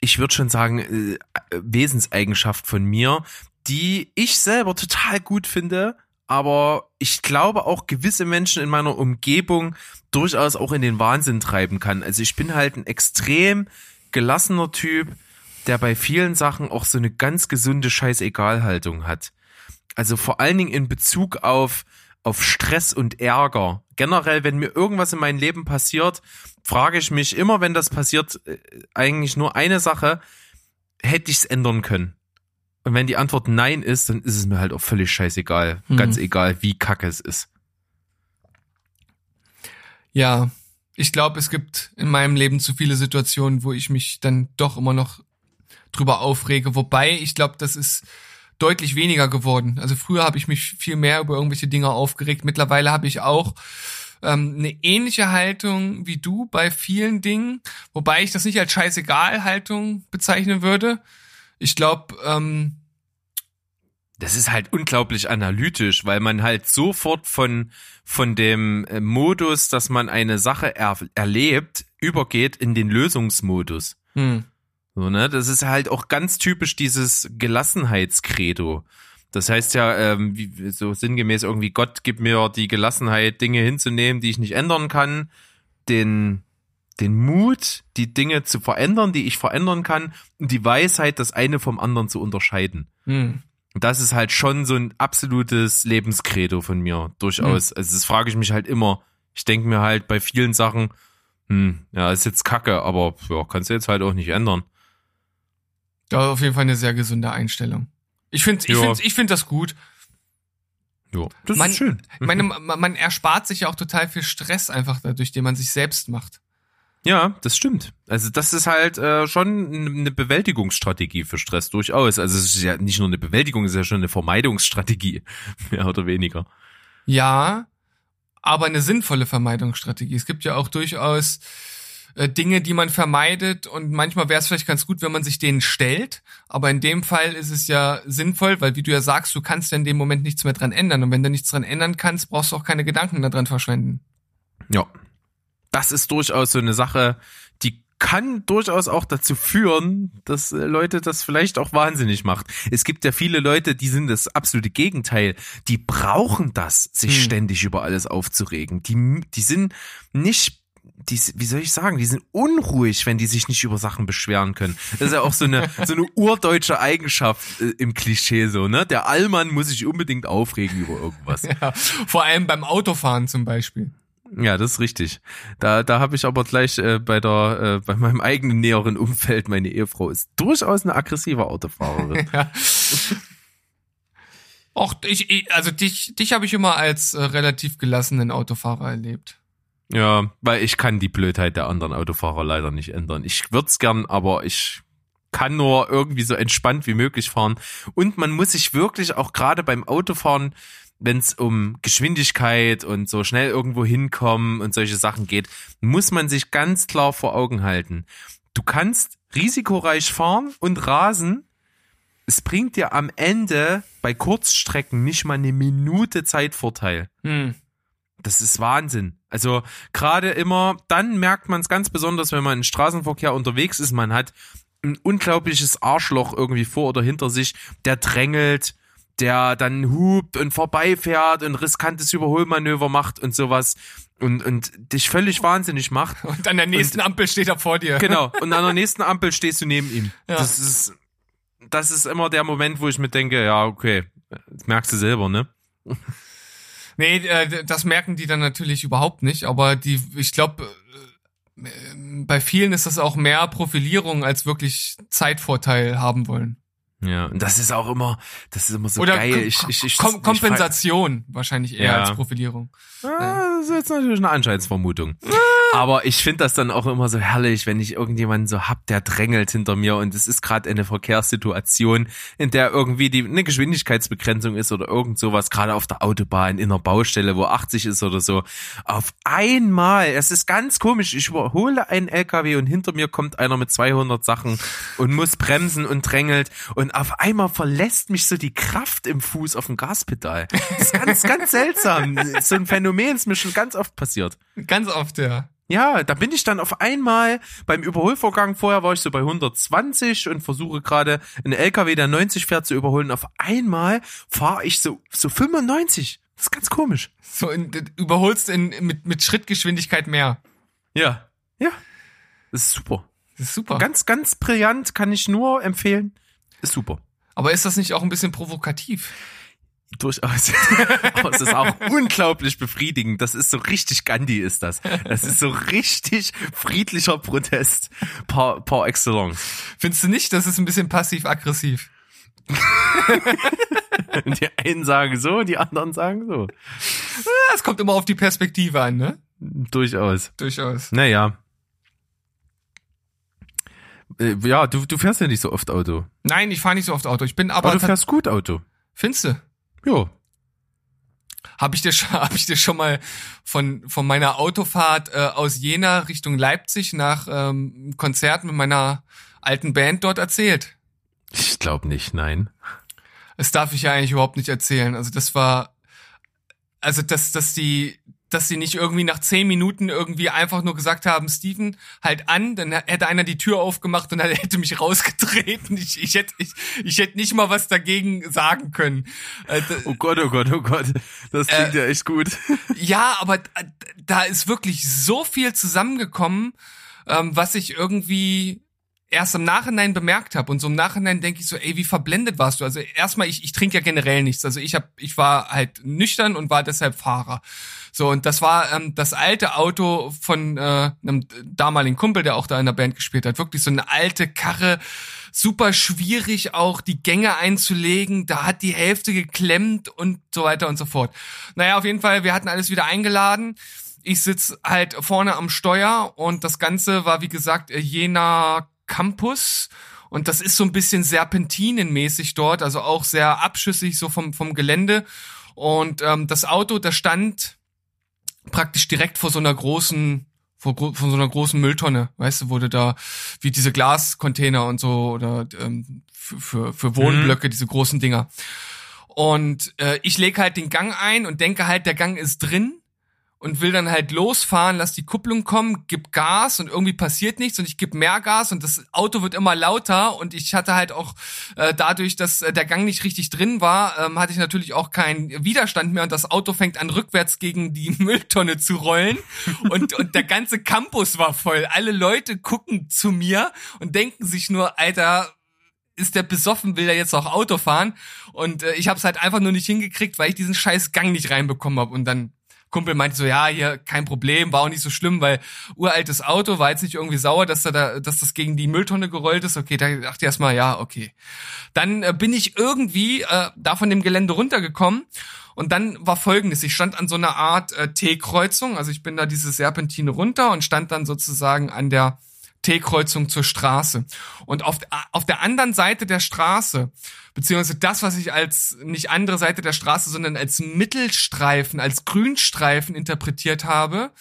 ich würde schon sagen, äh, Wesenseigenschaft von mir, die ich selber total gut finde, aber ich glaube auch gewisse Menschen in meiner Umgebung durchaus auch in den Wahnsinn treiben kann. Also ich bin halt ein extrem gelassener Typ, der bei vielen Sachen auch so eine ganz gesunde Scheißegalhaltung hat. Also vor allen Dingen in Bezug auf auf Stress und Ärger. Generell, wenn mir irgendwas in meinem Leben passiert, frage ich mich immer, wenn das passiert, äh, eigentlich nur eine Sache, hätte ich es ändern können? Und wenn die Antwort nein ist, dann ist es mir halt auch völlig scheißegal. Mhm. Ganz egal, wie kacke es ist. Ja, ich glaube, es gibt in meinem Leben zu viele Situationen, wo ich mich dann doch immer noch drüber aufrege. Wobei, ich glaube, das ist deutlich weniger geworden. Also früher habe ich mich viel mehr über irgendwelche Dinge aufgeregt. Mittlerweile habe ich auch ähm, eine ähnliche Haltung wie du bei vielen Dingen, wobei ich das nicht als scheißegal Haltung bezeichnen würde. Ich glaube, ähm, das ist halt unglaublich analytisch, weil man halt sofort von, von dem äh, Modus, dass man eine Sache er, erlebt, übergeht in den Lösungsmodus. Hm. So, ne? Das ist halt auch ganz typisch dieses Gelassenheitskredo. Das heißt ja, ähm, wie, so sinngemäß irgendwie, Gott gibt mir die Gelassenheit, Dinge hinzunehmen, die ich nicht ändern kann, den den Mut, die Dinge zu verändern, die ich verändern kann, und die Weisheit, das eine vom anderen zu unterscheiden. Hm. Das ist halt schon so ein absolutes Lebenskredo von mir, durchaus. Also das frage ich mich halt immer. Ich denke mir halt bei vielen Sachen, hm, ja, ist jetzt kacke, aber ja, kannst du jetzt halt auch nicht ändern. Da auf jeden Fall eine sehr gesunde Einstellung. Ich finde ich Ja. find, ich find das gut. Ja, das Man- ist schön. Ich meine, man, man erspart sich ja auch total viel Stress einfach dadurch, den man sich selbst macht. Ja, das stimmt. Also das ist halt äh, schon eine Bewältigungsstrategie für Stress durchaus. Also es ist ja nicht nur eine Bewältigung, es ist ja schon eine Vermeidungsstrategie, mehr oder weniger. Ja, aber eine sinnvolle Vermeidungsstrategie. Es gibt ja auch durchaus äh, Dinge, die man vermeidet und manchmal wäre es vielleicht ganz gut, wenn man sich denen stellt. Aber in dem Fall ist es ja sinnvoll, weil wie du ja sagst, du kannst ja in dem Moment nichts mehr dran ändern. Und wenn du nichts dran ändern kannst, brauchst du auch keine Gedanken daran verschwenden. Ja. Das ist durchaus so eine Sache, die kann durchaus auch dazu führen, dass äh, Leute das vielleicht auch wahnsinnig macht. Es gibt ja viele Leute, die sind das absolute Gegenteil. Die brauchen das, sich Hm. ständig über alles aufzuregen. Die, die sind nicht die, wie soll ich sagen, die sind unruhig, wenn die sich nicht über Sachen beschweren können. Das ist ja auch so eine, so eine urdeutsche Eigenschaft äh, im Klischee so, ne? Der Allmann muss sich unbedingt aufregen über irgendwas. Ja, vor allem beim Autofahren zum Beispiel. Ja, das ist richtig. Da, da habe ich aber gleich äh, bei der, äh, bei meinem eigenen näheren Umfeld, meine Ehefrau ist durchaus eine aggressive Autofahrerin. Ja. Och, ich, ich, also dich, dich habe ich immer als äh, relativ gelassenen Autofahrer erlebt. ja, weil ich kann die Blödheit der anderen Autofahrer leider nicht ändern. Ich würd's gern, aber ich kann nur irgendwie so entspannt wie möglich fahren. Und man muss sich wirklich auch gerade beim Autofahren, wenn es um Geschwindigkeit und so schnell irgendwo hinkommen und solche Sachen geht, muss man sich ganz klar vor Augen halten. Du kannst risikoreich fahren und rasen. Es bringt dir am Ende bei Kurzstrecken nicht mal eine Minute Zeitvorteil. Hm. Das ist Wahnsinn. Also gerade immer, dann merkt man es ganz besonders, wenn man im Straßenverkehr unterwegs ist. Man hat ein unglaubliches Arschloch irgendwie vor oder hinter sich, der drängelt, der dann hupt und vorbeifährt und riskantes Überholmanöver macht und sowas und, und dich völlig wahnsinnig macht. Und an der nächsten Ampel steht er vor dir. Genau. Und an der nächsten Ampel stehst du neben ihm. Ja. Das ist, das ist immer der Moment, wo ich mir denke, ja, okay, das merkst du selber, ne? Nee, äh, das merken die dann natürlich überhaupt nicht, aber die, ich glaube, bei vielen ist das auch mehr Profilierung als wirklich Zeitvorteil haben wollen. Ja, und das ist auch immer, das ist immer so Oder geil. Ich, ich, ich, Kom Kompensation wahrscheinlich eher Ja. als Profilierung. Ah, das ist jetzt natürlich eine Anscheinsvermutung. Aber ich finde das dann auch immer so herrlich, wenn ich irgendjemanden so hab, der drängelt hinter mir und es ist gerade eine Verkehrssituation, in der irgendwie die eine Geschwindigkeitsbegrenzung ist oder irgend sowas, gerade auf der Autobahn, in einer Baustelle, wo 80 ist oder so. Auf einmal, es ist ganz komisch, ich überhole einen LKW und hinter mir kommt einer mit 200 Sachen und muss bremsen und drängelt und auf einmal verlässt mich so die Kraft im Fuß auf dem Gaspedal. Das ist ganz, ganz seltsam. So ein Phänomen ist mir schon ganz oft passiert. Ganz oft, ja. Ja, da bin ich dann auf einmal beim Überholvorgang. Vorher war ich so bei 120 und versuche gerade einen LKW, der 90 fährt, zu überholen. Auf einmal fahre ich so, so 95. Das ist ganz komisch. So in, überholst in, mit, mit Schrittgeschwindigkeit mehr. Ja. Ja. Das ist super. Das ist super. Ganz, ganz brillant, kann ich nur empfehlen. Ist super. Aber ist das nicht auch ein bisschen provokativ? Durchaus. Aber es ist auch unglaublich befriedigend. Das ist so richtig Gandhi ist das. Das ist so richtig friedlicher Protest par, par excellence. Findest du nicht, das ist ein bisschen passiv-aggressiv? Die einen sagen so, die anderen sagen so. Es kommt immer auf die Perspektive an, ne? Durchaus. Durchaus. Naja. Äh, Ja, du, du fährst ja nicht so oft Auto. Nein, ich fahre nicht so oft Auto. Ich bin aber. Aber du fährst gut Auto. Findest du? Ja. Habe ich dir schon, hab ich dir schon mal von von meiner Autofahrt äh, aus Jena Richtung Leipzig nach ähm, Konzert mit meiner alten Band dort erzählt? Ich glaube nicht, nein. Das darf ich ja eigentlich überhaupt nicht erzählen. Also das war, also dass dass die dass sie nicht irgendwie nach zehn Minuten irgendwie einfach nur gesagt haben, Steven, halt an, dann hätte einer die Tür aufgemacht und dann hätte mich rausgetreten. Ich, ich hätte ich, ich hätte nicht mal was dagegen sagen können. Äh, Oh Gott, oh Gott, oh Gott. Das klingt ja echt gut. Ja, aber da ist wirklich so viel zusammengekommen. ähm, was ich irgendwie erst im Nachhinein bemerkt habe und so im Nachhinein denke ich so, ey, wie verblendet warst du? Also erstmal, ich, ich trinke ja generell nichts. Also ich hab, ich war halt nüchtern und war deshalb Fahrer. So, und das war ähm, das alte Auto von äh, einem damaligen Kumpel, der auch da in der Band gespielt hat. Wirklich so eine alte Karre, super schwierig auch die Gänge einzulegen. Da hat die Hälfte geklemmt und so weiter und so fort. Naja, auf jeden Fall, wir hatten alles wieder eingeladen. Ich sitz halt vorne am Steuer und das Ganze war, wie gesagt, Jena Campus. Und das ist so ein bisschen serpentinenmäßig dort, also auch sehr abschüssig so vom, vom Gelände. Und ähm, das Auto, das stand praktisch direkt vor so einer großen vor, vor so einer großen Mülltonne, weißt du, wurde da wie diese Glascontainer und so oder ähm, für, für, für Wohnblöcke, mhm. diese großen Dinger. Und äh, ich lege halt den Gang ein und denke halt, der Gang ist drin und will dann halt losfahren, lass die Kupplung kommen, gib Gas und irgendwie passiert nichts und ich geb mehr Gas und das Auto wird immer lauter und ich hatte halt auch äh, dadurch, dass äh, der Gang nicht richtig drin war, ähm, hatte ich natürlich auch keinen Widerstand mehr und das Auto fängt an rückwärts gegen die Mülltonne zu rollen und und der ganze Campus war voll. Alle Leute gucken zu mir und denken sich nur, Alter, ist der besoffen, will er jetzt auch Auto fahren und äh, ich habe es halt einfach nur nicht hingekriegt, weil ich diesen scheiß Gang nicht reinbekommen habe und dann Kumpel meinte so, ja, hier kein Problem, war auch nicht so schlimm, weil uraltes Auto, war jetzt nicht irgendwie sauer, dass da, dass das gegen die Mülltonne gerollt ist. Okay, da dachte ich erstmal, ja, okay. Dann äh, bin ich irgendwie äh, da von dem Gelände runtergekommen und dann war folgendes, ich stand an so einer Art äh, T-Kreuzung, also ich bin da diese Serpentine runter und stand dann sozusagen an der T-Kreuzung zur Straße. Und auf, auf der anderen Seite der Straße, beziehungsweise das, was ich als nicht andere Seite der Straße, sondern als Mittelstreifen, als Grünstreifen interpretiert habe,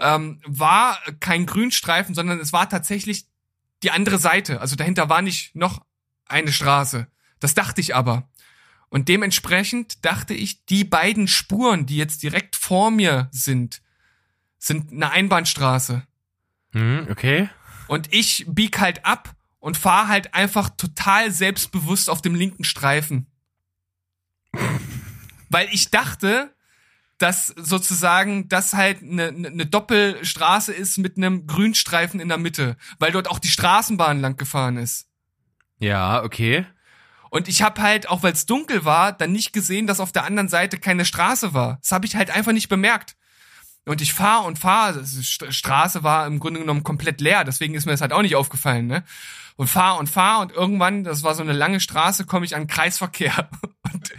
ähm, war kein Grünstreifen, sondern es war tatsächlich die andere Seite. Also dahinter war nicht noch eine Straße. Das dachte ich aber. Und dementsprechend dachte ich, die beiden Spuren, die jetzt direkt vor mir sind, sind eine Einbahnstraße. Hm, okay. Und ich bieg halt ab und fahr halt einfach total selbstbewusst auf dem linken Streifen. Weil ich dachte, dass sozusagen das halt eine, eine Doppelstraße ist mit einem Grünstreifen in der Mitte, weil dort auch die Straßenbahn lang gefahren ist. Ja, okay. Und ich habe halt, auch weil es dunkel war, dann nicht gesehen, dass auf der anderen Seite keine Straße war. Das habe ich halt einfach nicht bemerkt. Und ich fahre und fahre, Straße war im Grunde genommen komplett leer, deswegen ist mir das halt auch nicht aufgefallen, ne? Und fahre und fahre und irgendwann, das war so eine lange Straße, komme ich an Kreisverkehr und,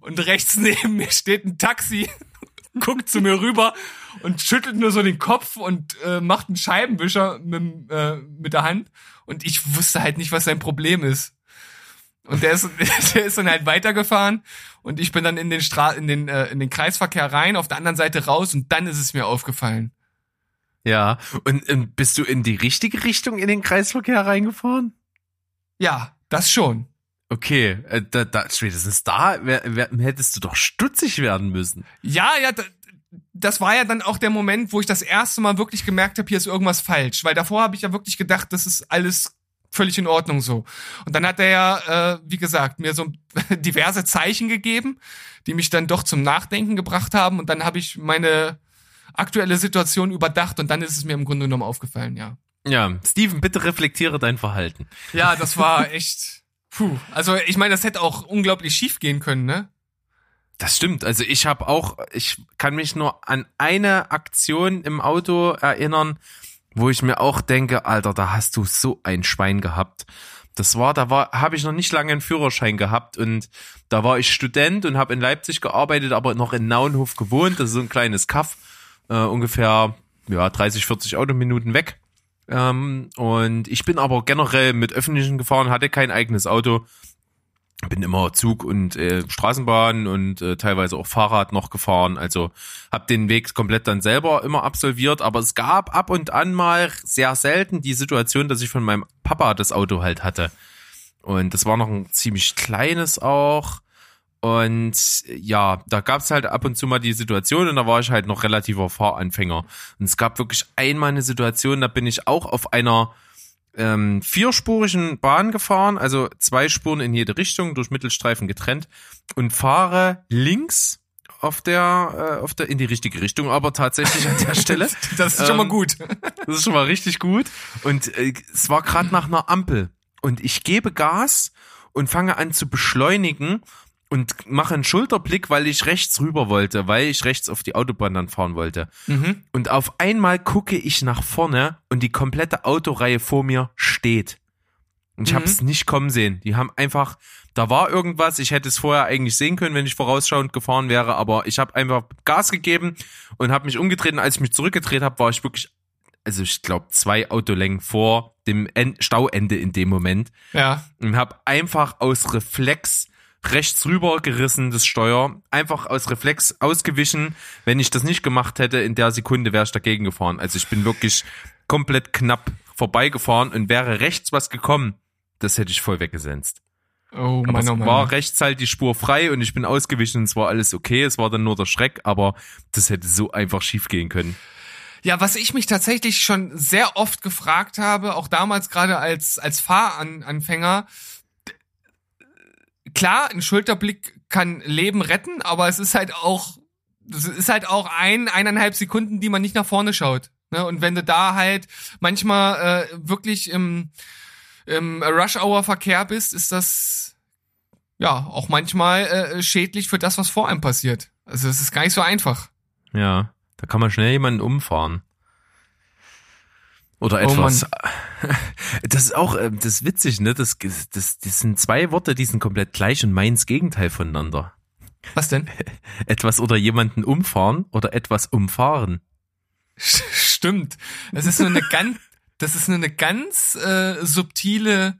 und rechts neben mir steht ein Taxi, guckt zu mir rüber und schüttelt nur so den Kopf und äh, macht einen Scheibenwischer mit, äh, mit der Hand und ich wusste halt nicht, was sein Problem ist. Und der ist, der ist dann halt weitergefahren und ich bin dann in den Stra in den äh, in den Kreisverkehr rein, auf der anderen Seite raus und dann ist es mir aufgefallen. Ja, und ähm, bist du in die richtige Richtung in den Kreisverkehr reingefahren? Ja, das schon. Okay, äh, da, da spätestens da wär, wär, hättest du doch stutzig werden müssen. Ja, ja, da, das war ja dann auch der Moment, wo ich das erste Mal wirklich gemerkt habe, hier ist irgendwas falsch, weil davor habe ich ja wirklich gedacht, das ist alles völlig in Ordnung so. Und dann hat er ja, äh, wie gesagt, mir so diverse Zeichen gegeben, die mich dann doch zum Nachdenken gebracht haben. Und dann habe ich meine aktuelle Situation überdacht und dann ist es mir im Grunde genommen aufgefallen, ja. Ja, Steven, bitte reflektiere dein Verhalten. Ja, das war echt. Puh. Also ich meine, das hätte auch unglaublich schief gehen können, ne? Das stimmt. Also ich habe auch, ich kann mich nur an eine Aktion im Auto erinnern, wo ich mir auch denke, Alter, da hast du so ein Schwein gehabt. Das war, da war, habe ich noch nicht lange einen Führerschein gehabt und da war ich Student und habe in Leipzig gearbeitet, aber noch in Naunhof gewohnt. Das ist so ein kleines Kaff, äh, ungefähr ja 30, 40 Autominuten weg. Ähm, und ich bin aber generell mit öffentlichen gefahren, hatte kein eigenes Auto bin immer Zug und äh, Straßenbahn und äh, teilweise auch Fahrrad noch gefahren. Also habe den Weg komplett dann selber immer absolviert. Aber es gab ab und an mal sehr selten die Situation, dass ich von meinem Papa das Auto halt hatte. Und das war noch ein ziemlich kleines auch. Und ja, da gab's halt ab und zu mal die Situation und da war ich halt noch relativer Fahranfänger. Und es gab wirklich einmal eine Situation, da bin ich auch auf einer ähm, vierspurigen Bahn gefahren, also zwei Spuren in jede Richtung, durch Mittelstreifen getrennt und fahre links auf der, äh, auf der, in die richtige Richtung, aber tatsächlich an der Stelle. Das ist schon mal Ähm, gut. Das ist schon mal richtig gut. Und äh, es war gerade nach einer Ampel. Und ich gebe Gas und fange an zu beschleunigen und mache einen Schulterblick, weil ich rechts rüber wollte, weil ich rechts auf die Autobahn dann fahren wollte. Mhm. Und auf einmal gucke ich nach vorne und die komplette Autoreihe vor mir steht. Und ich Mhm. habe es nicht kommen sehen. Die haben einfach, da war irgendwas, ich hätte es vorher eigentlich sehen können, wenn ich vorausschauend gefahren wäre, aber ich habe einfach Gas gegeben und habe mich umgedreht und als ich mich zurückgedreht habe, war ich wirklich, also ich glaube zwei Autolängen vor dem End Stauende in dem Moment Ja. und habe einfach aus Reflex rechts rüber gerissen, das Steuer, einfach aus Reflex ausgewichen. Wenn ich das nicht gemacht hätte, in der Sekunde wäre ich dagegen gefahren. Also ich bin wirklich komplett knapp vorbeigefahren und wäre rechts was gekommen, das hätte ich voll weggesenzt. Oh Aber Mann, es oh Mann. war rechts halt die Spur frei und ich bin ausgewichen und es war alles okay. Es war dann nur der Schreck, aber das hätte so einfach schief gehen können. Ja, was ich mich tatsächlich schon sehr oft gefragt habe, auch damals gerade als, als Fahranfänger, klar, ein Schulterblick kann Leben retten, aber es ist halt auch, es ist halt auch ein, eineinhalb Sekunden, die man nicht nach vorne schaut. Ne? Und wenn du da halt manchmal äh, wirklich im, im Rush-Hour-Verkehr bist, ist das ja auch manchmal äh, schädlich für das, was vor einem passiert. Also es ist gar nicht so einfach. Ja, da kann man schnell jemanden umfahren. Oder Oh etwas. das ist auch, äh, das ist witzig, ne? Das, das, das sind zwei Worte, die sind komplett gleich und meins Gegenteil voneinander. Was denn? Etwas oder jemanden umfahren oder etwas umfahren. Stimmt. Das ist nur eine ganz, das ist nur eine ganz äh, subtile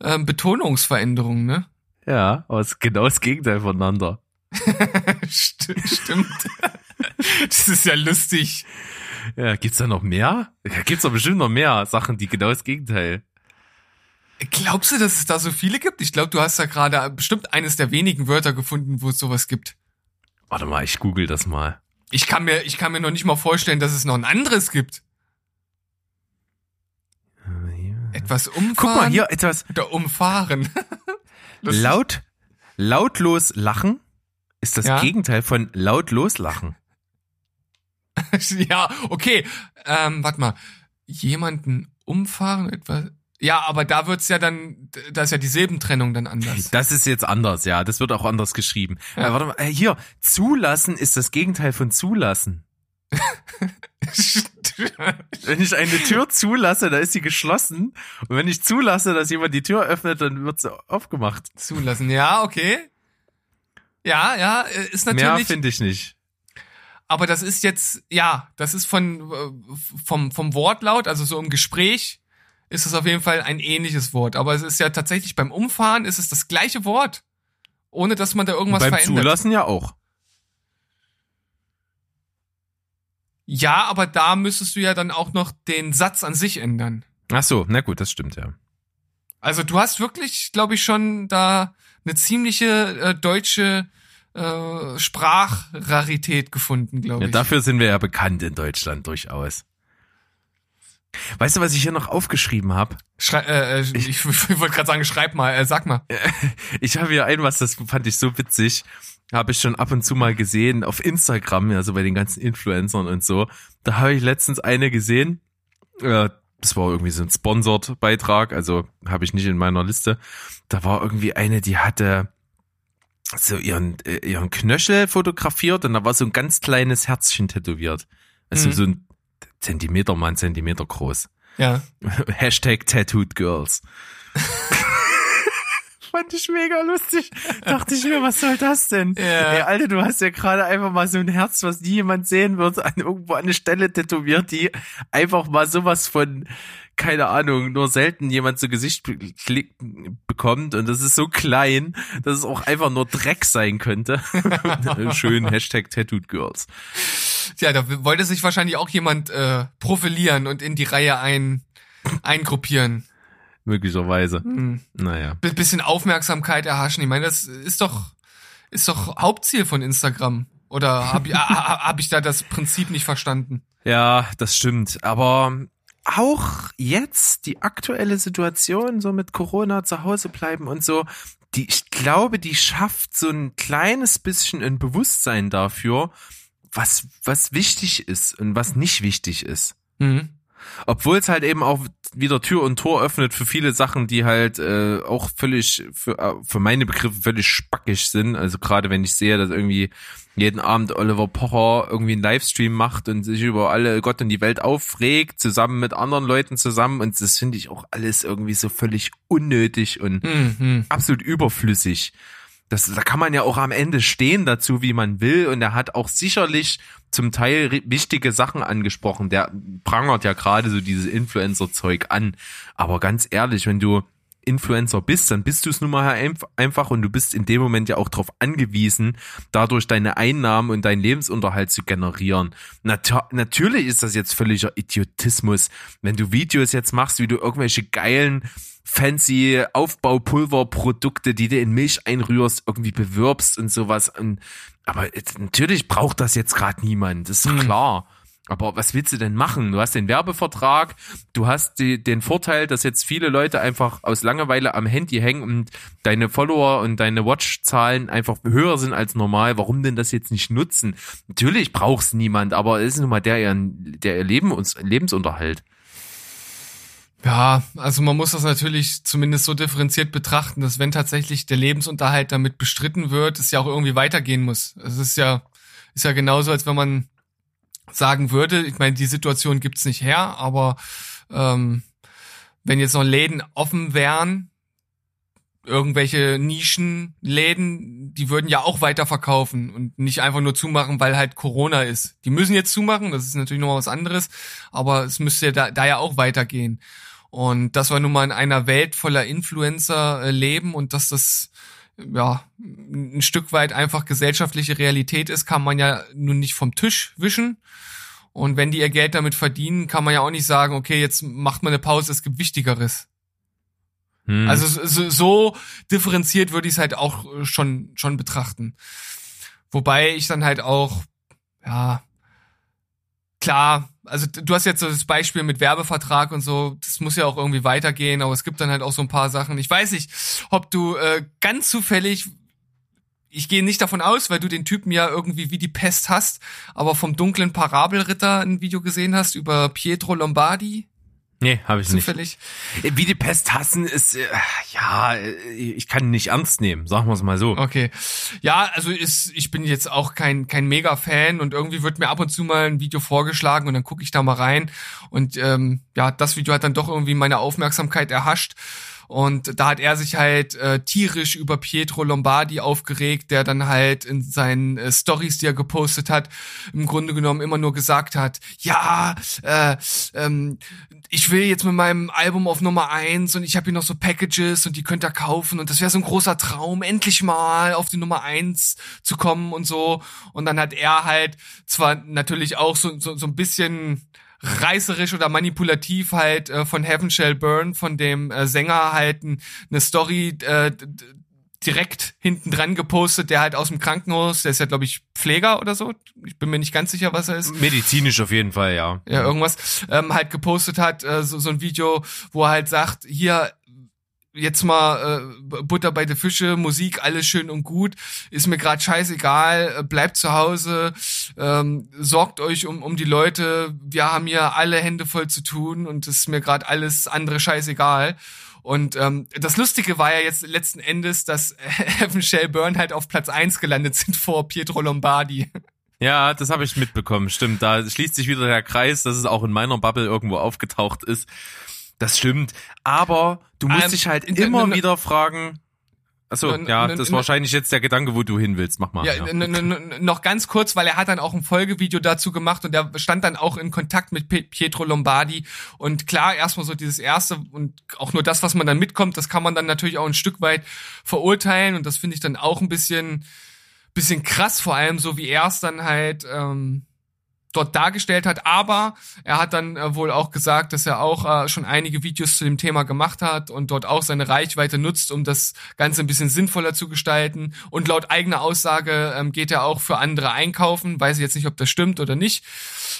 äh, Betonungsveränderung, ne? Ja, aber es ist genau das Gegenteil voneinander. St stimmt. das ist ja lustig. Ja, gibt's da noch mehr? Gibt's doch bestimmt noch mehr Sachen, die genau das Gegenteil. Glaubst du, dass es da so viele gibt? Ich glaube, du hast da gerade bestimmt eines der wenigen Wörter gefunden, wo es sowas gibt. Warte mal, ich google das mal. Ich kann mir, ich kann mir noch nicht mal vorstellen, dass es noch ein anderes gibt. Etwas umfahren Guck mal, hier etwas oder umfahren. Laut, lautlos lachen ist das Ja? Gegenteil von lautlos lachen. ja, okay. Ähm, warte mal. Jemanden umfahren, etwas. Ja, aber da wird's ja dann, da ist ja die Silbentrennung dann anders. Das ist jetzt anders, ja. Das wird auch anders geschrieben. Ja. Äh, warte mal, äh, hier, zulassen ist das Gegenteil von zulassen. Wenn ich eine Tür zulasse, dann ist sie geschlossen. Und wenn ich zulasse, dass jemand die Tür öffnet, dann wird sie aufgemacht. Zulassen, ja, okay. Ja, ja, äh, ist Mehr natürlich. finde ich nicht. Aber das ist jetzt, ja, das ist von äh, vom vom Wortlaut, also so im Gespräch ist es auf jeden Fall ein ähnliches Wort. Aber es ist ja tatsächlich beim Umfahren ist es das gleiche Wort, ohne dass man da irgendwas Beim verändert. Zulassen ja auch. Ja, aber da müsstest du ja dann auch noch den Satz an sich ändern. Ach so, na gut, das stimmt ja. Also du hast wirklich, glaube ich, schon da eine ziemliche äh, deutsche äh, Sprachrarität gefunden, glaube Ja, ich. dafür sind wir ja bekannt in Deutschland durchaus. Weißt du, was ich hier noch aufgeschrieben habe? Äh, äh, ich, ich wollte gerade sagen, schreib mal, äh, sag mal. Ich habe hier ein, was das fand ich so witzig. Habe ich schon ab und zu mal gesehen auf Instagram, ja, so bei den ganzen Influencern und so. Da habe ich letztens eine gesehen. Äh, das war irgendwie so ein Sponsored-Beitrag, also habe ich nicht in meiner Liste. Da war irgendwie eine, die hatte so ihren, äh, ihren Knöchel fotografiert und da war so ein ganz kleines Herzchen tätowiert. Also Mhm. so ein Zentimeter mal ein Zentimeter groß. Ja. Hashtag Tattooed Girls. Fand ich mega lustig. Dachte ich mir, was soll das denn? Ja. Ey, Alter, du hast ja gerade einfach mal so ein Herz, was nie jemand sehen wird, an irgendwo an eine Stelle tätowiert, die einfach mal sowas von, keine Ahnung, nur selten jemand zu Gesicht bekommt. Und das ist so klein, dass es auch einfach nur Dreck sein könnte. Schön Hashtag Tattooed Girls. Tja, da wollte sich wahrscheinlich auch jemand äh, profilieren und in die Reihe ein eingruppieren. Möglicherweise. Hm. Naja. Bi- Bisschen Aufmerksamkeit erhaschen. Ich meine, das ist doch ist doch Hauptziel von Instagram. Oder habe ich, hab ich da das Prinzip nicht verstanden? Ja, das stimmt. Aber auch jetzt die aktuelle Situation, so mit Corona zu Hause bleiben und so, die, ich glaube, die schafft so ein kleines bisschen ein Bewusstsein dafür, was, was wichtig ist und was nicht wichtig ist. Mhm. Obwohl es halt eben auch wieder Tür und Tor öffnet für viele Sachen, die halt äh, auch völlig, für, äh, für meine Begriffe völlig spackig sind. Also gerade wenn ich sehe, dass irgendwie jeden Abend Oliver Pocher irgendwie einen Livestream macht und sich über alle Gott und die Welt aufregt, zusammen mit anderen Leuten zusammen. Und das finde ich auch alles irgendwie so völlig unnötig und Mhm. absolut überflüssig. Das, da kann man ja auch am Ende stehen dazu, wie man will. Und er hat auch sicherlich zum Teil wichtige Sachen angesprochen. Der prangert ja gerade so dieses Influencer-Zeug an. Aber ganz ehrlich, wenn du Influencer bist, dann bist du es nun mal einf- einfach und du bist in dem Moment ja auch darauf angewiesen, dadurch deine Einnahmen und deinen Lebensunterhalt zu generieren. Nat natürlich ist das jetzt völliger Idiotismus, wenn du Videos jetzt machst, wie du irgendwelche geilen fancy Aufbaupulverprodukte, die du in Milch einrührst, irgendwie bewirbst und sowas. Und, aber jetzt, natürlich braucht das jetzt gerade niemand, das ist doch klar. Aber was willst du denn machen? Du hast den Werbevertrag, du hast die, den Vorteil, dass jetzt viele Leute einfach aus Langeweile am Handy hängen und deine Follower und deine Watch-Zahlen einfach höher sind als normal. Warum denn das jetzt nicht nutzen? Natürlich braucht's niemand, aber es ist nun mal der, ihr- der ihr Leben uns Lebensunterhalt. Ja, also man muss das natürlich zumindest so differenziert betrachten, dass wenn tatsächlich der Lebensunterhalt damit bestritten wird, es ja auch irgendwie weitergehen muss. Es ist ja, ist ja genauso, als wenn man sagen würde, ich meine, die Situation gibt's nicht her, aber ähm, wenn jetzt noch Läden offen wären, irgendwelche Nischenläden, die würden ja auch weiterverkaufen und nicht einfach nur zumachen, weil halt Corona ist. Die müssen jetzt zumachen, das ist natürlich nochmal was anderes, aber es müsste ja da, da ja auch weitergehen. Und dass wir nun mal in einer Welt voller Influencer äh, leben und dass das ja ein Stück weit einfach gesellschaftliche Realität ist, kann man ja nun nicht vom Tisch wischen. Und wenn die ihr Geld damit verdienen, kann man ja auch nicht sagen, okay, jetzt macht man eine Pause, es gibt Wichtigeres. Hm. Also so, so differenziert würde ich es halt auch äh, schon schon betrachten. Wobei ich dann halt auch ja klar, also du hast jetzt so das Beispiel mit Werbevertrag und so, das muss ja auch irgendwie weitergehen, aber es gibt dann halt auch so ein paar Sachen. Ich weiß nicht, ob du äh, ganz zufällig ich gehe nicht davon aus, weil du den Typen ja irgendwie wie die Pest hast, aber vom dunklen Parabelritter ein Video gesehen hast über Pietro Lombardi, nee, habe ich nicht. zufällig. Wie die Pest hassen ist, äh, ja, äh, ich kann nicht ernst nehmen, sagen wir es mal so. Okay. Ja, also ist, ich bin jetzt auch kein, kein Mega-Fan und irgendwie wird mir ab und zu mal ein Video vorgeschlagen und dann gucke ich da mal rein. Und ähm, ja, das Video hat dann doch irgendwie meine Aufmerksamkeit erhascht. Und da hat er sich halt äh, tierisch über Pietro Lombardi aufgeregt, der dann halt in seinen äh, Stories, die er gepostet hat, im Grunde genommen immer nur gesagt hat, ja, äh, ähm, ich will jetzt mit meinem Album auf Nummer eins und ich habe hier noch so Packages und die könnt ihr kaufen und das wäre so ein großer Traum, endlich mal auf die Nummer eins zu kommen und so. Und dann hat er halt zwar natürlich auch so, so, so ein bisschen reißerisch oder manipulativ halt äh, von Heaven Shall Burn, von dem äh, Sänger halt eine Story äh, direkt hinten dran gepostet, der halt aus dem Krankenhaus, der ist ja glaube ich Pfleger oder so, ich bin mir nicht ganz sicher, was er ist Medizinisch auf jeden Fall, ja. ja, irgendwas, ähm, halt gepostet hat, äh, so, so ein Video, wo er halt sagt, hier, jetzt mal äh, Butter bei der Fische, Musik, alles schön und gut, ist mir gerade scheißegal, äh, bleibt zu Hause, ähm, sorgt euch um, um die Leute, wir haben hier alle Hände voll zu tun und ist mir gerade alles andere scheißegal. Und ähm, das Lustige war ja jetzt letzten Endes, dass Heaven Shell Burn halt auf Platz eins gelandet sind vor Pietro Lombardi. Ja, das habe ich mitbekommen, stimmt. Da schließt sich wieder der Kreis, dass es auch in meiner Bubble irgendwo aufgetaucht ist. Das stimmt. Aber du musst Ähm, dich halt immer wieder fragen. Achso, ja, das ist in- wahrscheinlich jetzt der Gedanke, wo du hin willst. Mach mal. Ja, Ja, noch ganz kurz, weil er hat dann auch ein Folgevideo dazu gemacht und er stand dann auch in Kontakt mit Pietro Lombardi. Und klar, erstmal so dieses erste und auch nur das, was man dann mitkommt, das kann man dann natürlich auch ein Stück weit verurteilen und das finde ich dann auch ein bisschen, bisschen krass, vor allem so wie er es dann halt ähm, dort dargestellt hat. Aber er hat dann äh, wohl auch gesagt, dass er auch äh, schon einige Videos zu dem Thema gemacht hat und dort auch seine Reichweite nutzt, um das Ganze ein bisschen sinnvoller zu gestalten. Und laut eigener Aussage ähm, geht er auch für andere einkaufen. Weiß ich jetzt nicht, ob das stimmt oder nicht.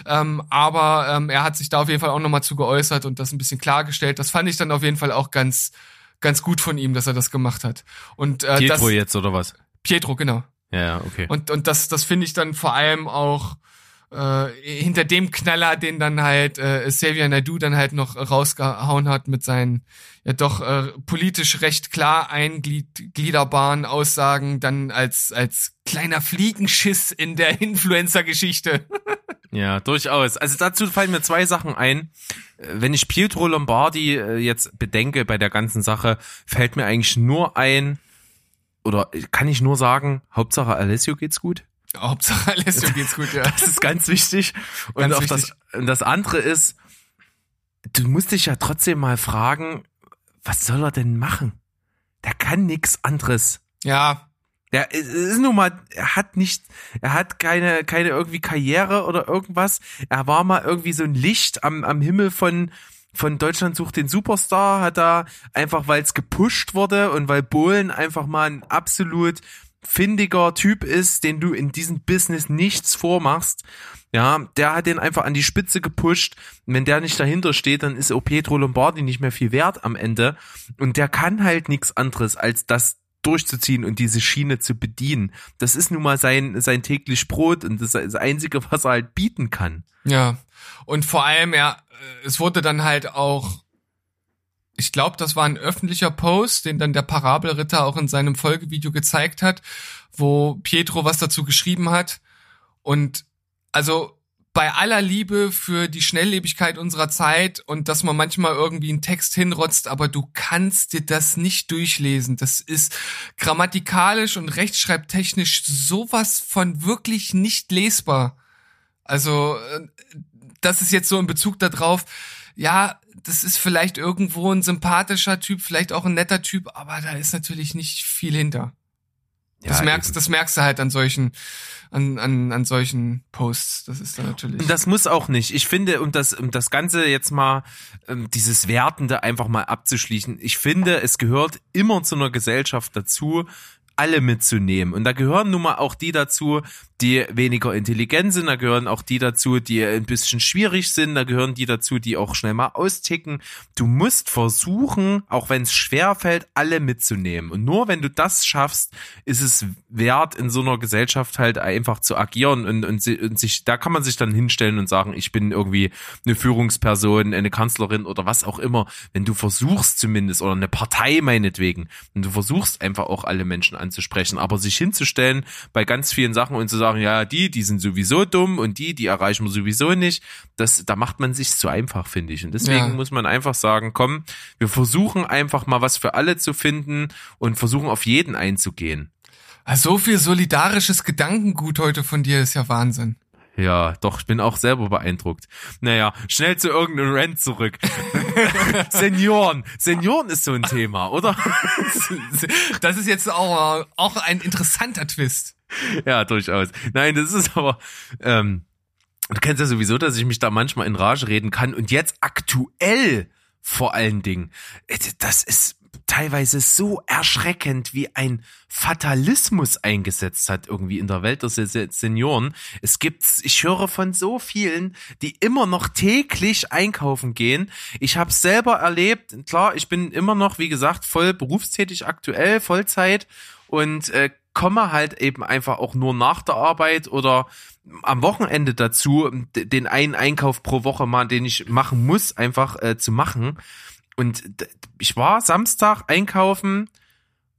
Ähm, aber ähm, er hat sich da auf jeden Fall auch nochmal zu geäußert und das ein bisschen klargestellt. Das fand ich dann auf jeden Fall auch ganz ganz gut von ihm, dass er das gemacht hat. Und äh, Pietro das, jetzt oder was? Pietro, genau. Ja, ja, okay. Und, und das, das finde ich dann vor allem auch äh, hinter dem Knaller, den dann halt äh, Xavier Naidoo dann halt noch rausgehauen hat mit seinen ja doch äh, politisch recht klar eingliederbaren Aussagen, dann als, als kleiner Fliegenschiss in der Influencer-Geschichte. Ja, durchaus. Also dazu fallen mir zwei Sachen ein. Wenn ich Pietro Lombardi äh, jetzt bedenke bei der ganzen Sache, fällt mir eigentlich nur ein, oder kann ich nur sagen, Hauptsache Alessio geht's gut. Hauptsache Alessio geht's gut, ja. Das ist ganz wichtig. Und Ganz auch wichtig. das, und das andere ist, du musst dich ja trotzdem mal fragen, was soll er denn machen? Der kann nix anderes. Ja, Der ist- ist nun mal, er hat nicht, er hat keine, keine irgendwie Karriere oder irgendwas. Er war mal irgendwie so ein Licht am, am Himmel von, von Deutschland sucht den Superstar, hat da einfach, weil es gepusht wurde und weil Bohlen einfach mal ein absolut findiger Typ ist, den du in diesem Business nichts vormachst. Ja, der hat den einfach an die Spitze gepusht. Und wenn der nicht dahinter steht, dann ist auch Pietro Lombardi nicht mehr viel wert am Ende. Und der kann halt nichts anderes als das durchzuziehen und diese Schiene zu bedienen. Das ist nun mal sein, sein täglich Brot und das ist das Einzige, was er halt bieten kann. Ja. Und vor allem, ja, äh, es wurde dann halt auch, ich glaube, das war ein öffentlicher Post, den dann der Parabelritter auch in seinem Folgevideo gezeigt hat, wo Pietro was dazu geschrieben hat. Und also bei aller Liebe für die Schnelllebigkeit unserer Zeit und dass man manchmal irgendwie einen Text hinrotzt, aber du kannst dir das nicht durchlesen. Das ist grammatikalisch und rechtschreibtechnisch sowas von wirklich nicht lesbar. Also, äh, das ist jetzt so in Bezug darauf, ja, das ist vielleicht irgendwo ein sympathischer Typ, vielleicht auch ein netter Typ, aber da ist natürlich nicht viel hinter. Das Ja, merkst, eben. das merkst du halt an solchen, an, an, an solchen Posts. Das ist dann natürlich. Und das muss auch nicht. Ich finde, um das, um das Ganze jetzt mal, ähm, dieses Wertende einfach mal abzuschließen, ich finde, es gehört immer zu einer Gesellschaft dazu, alle mitzunehmen. Und da gehören nun mal auch die dazu, die weniger intelligent sind, da gehören auch die dazu, die ein bisschen schwierig sind, da gehören die dazu, die auch schnell mal austicken. Du musst versuchen, auch wenn es schwer fällt, alle mitzunehmen. Und nur wenn du das schaffst, ist es wert, in so einer Gesellschaft halt einfach zu agieren und, und, und sich, da kann man sich dann hinstellen und sagen, ich bin irgendwie eine Führungsperson, eine Kanzlerin oder was auch immer. Wenn du versuchst zumindest, oder eine Partei meinetwegen, und du versuchst einfach auch alle Menschen anzusprechen, aber sich hinzustellen bei ganz vielen Sachen und zu sagen, ja, die, die sind sowieso dumm und die, die erreichen wir sowieso nicht, das, da macht man sich zu einfach, finde ich. Und deswegen Ja. muss man einfach sagen, komm, wir versuchen einfach mal was für alle zu finden und versuchen auf jeden einzugehen. Also so viel solidarisches Gedankengut heute von dir ist ja Wahnsinn. Ja, doch, ich bin auch selber beeindruckt. Naja, schnell zu irgendeinem Rant zurück. Senioren. Senioren ist so ein Thema, oder? Das ist jetzt auch, auch ein interessanter Twist. ja, durchaus. Nein, das ist aber, ähm, du kennst ja sowieso, dass ich mich da manchmal in Rage reden kann und jetzt aktuell vor allen Dingen. äh, Das ist teilweise so erschreckend, wie ein Fatalismus eingesetzt hat irgendwie in der Welt der Se- Se- Senioren. Es gibt, ich höre von so vielen, die immer noch täglich einkaufen gehen. Ich habe selber erlebt, klar, ich bin immer noch, wie gesagt, voll berufstätig aktuell, Vollzeit und äh, komme halt eben einfach auch nur nach der Arbeit oder am Wochenende dazu, den einen Einkauf pro Woche mal, den ich machen muss, einfach äh, zu machen. Und ich war Samstag einkaufen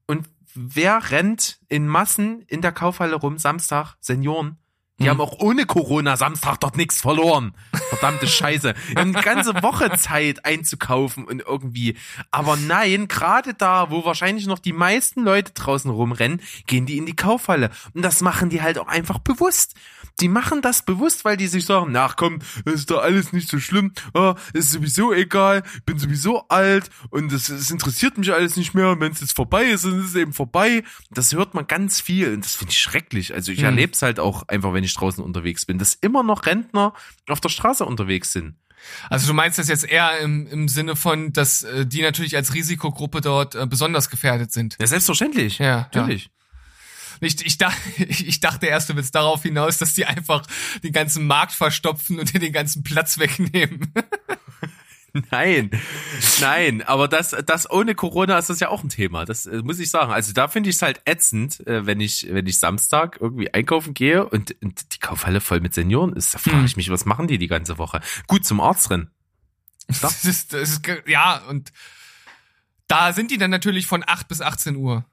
und wer rennt in Massen in der Kaufhalle rum Samstag? Senioren. Die Hm. haben auch ohne Corona Samstag dort nichts verloren. Verdammte Scheiße. Die haben eine ganze Woche Zeit einzukaufen und irgendwie. Aber nein, gerade da, wo wahrscheinlich noch die meisten Leute draußen rumrennen, gehen die in die Kaufhalle. Und das machen die halt auch einfach bewusst. Die machen das bewusst, weil die sich sagen, ach komm, das ist doch alles nicht so schlimm, ah, ist sowieso egal, bin sowieso alt und es, es interessiert mich alles nicht mehr. Und wenn es jetzt vorbei ist, dann ist es eben vorbei. Das hört man ganz viel und das finde ich schrecklich. Also ich Hm. erlebe es halt auch einfach, wenn ich draußen unterwegs bin, dass immer noch Rentner auf der Straße unterwegs sind. Also du meinst das jetzt eher im, im Sinne von, dass äh, die natürlich als Risikogruppe dort äh, besonders gefährdet sind. Ja, selbstverständlich. Ja, natürlich. Ich, ich, dach, ich dachte erst, du willst darauf hinaus, dass die einfach den ganzen Markt verstopfen und dir den ganzen Platz wegnehmen. Nein, nein, aber das, das ohne Corona ist das ja auch ein Thema. Das äh, muss ich sagen. Also da finde ich es halt ätzend, äh, wenn ich, wenn ich Samstag irgendwie einkaufen gehe und, und die Kaufhalle voll mit Senioren ist. Da frage ich mich, was machen die die ganze Woche? Gut zum Arzt rennen. Das ist, das ist, ja, und da sind die dann natürlich von 8 bis 18 Uhr.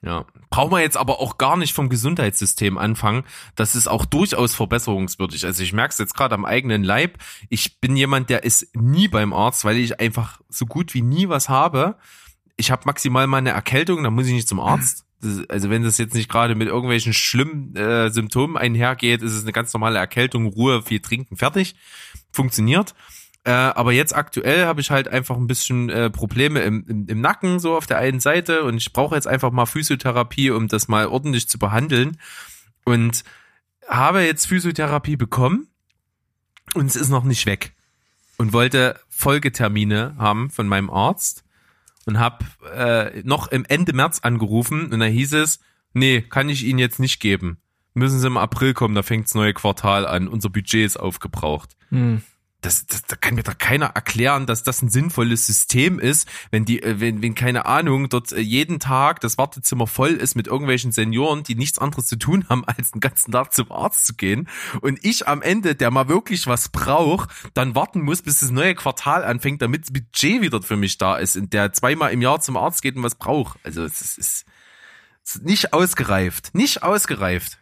Ja, brauchen wir jetzt aber auch gar nicht vom Gesundheitssystem anfangen. Das ist auch durchaus verbesserungswürdig. Also ich merke es jetzt gerade am eigenen Leib. Ich bin jemand, der ist nie beim Arzt, weil ich einfach so gut wie nie was habe. Ich habe maximal mal eine Erkältung, dann muss ich nicht zum Arzt. Das, also wenn das jetzt nicht gerade mit irgendwelchen schlimmen äh, Symptomen einhergeht, ist es eine ganz normale Erkältung, Ruhe, viel trinken, fertig. Funktioniert. Äh, aber jetzt aktuell habe ich halt einfach ein bisschen äh, Probleme im, im, im Nacken so auf der einen Seite und ich brauche jetzt einfach mal Physiotherapie, um das mal ordentlich zu behandeln. Und habe jetzt Physiotherapie bekommen und es ist noch nicht weg. Und wollte Folgetermine haben von meinem Arzt und habe äh, noch im Ende März angerufen und da hieß es, nee, kann ich Ihnen jetzt nicht geben. Müssen Sie im April kommen, da fängt's neue Quartal an. Unser Budget ist aufgebraucht. Hm das, das, da kann mir doch keiner erklären, dass das ein sinnvolles System ist, wenn die, äh, wenn, wenn keine Ahnung, dort äh, jeden Tag das Wartezimmer voll ist mit irgendwelchen Senioren, die nichts anderes zu tun haben, als den ganzen Tag zum Arzt zu gehen. Und ich am Ende, der mal wirklich was braucht, dann warten muss, bis das neue Quartal anfängt, damit das Budget wieder für mich da ist und der zweimal im Jahr zum Arzt geht und was braucht. Also es ist, es ist nicht ausgereift. Nicht ausgereift.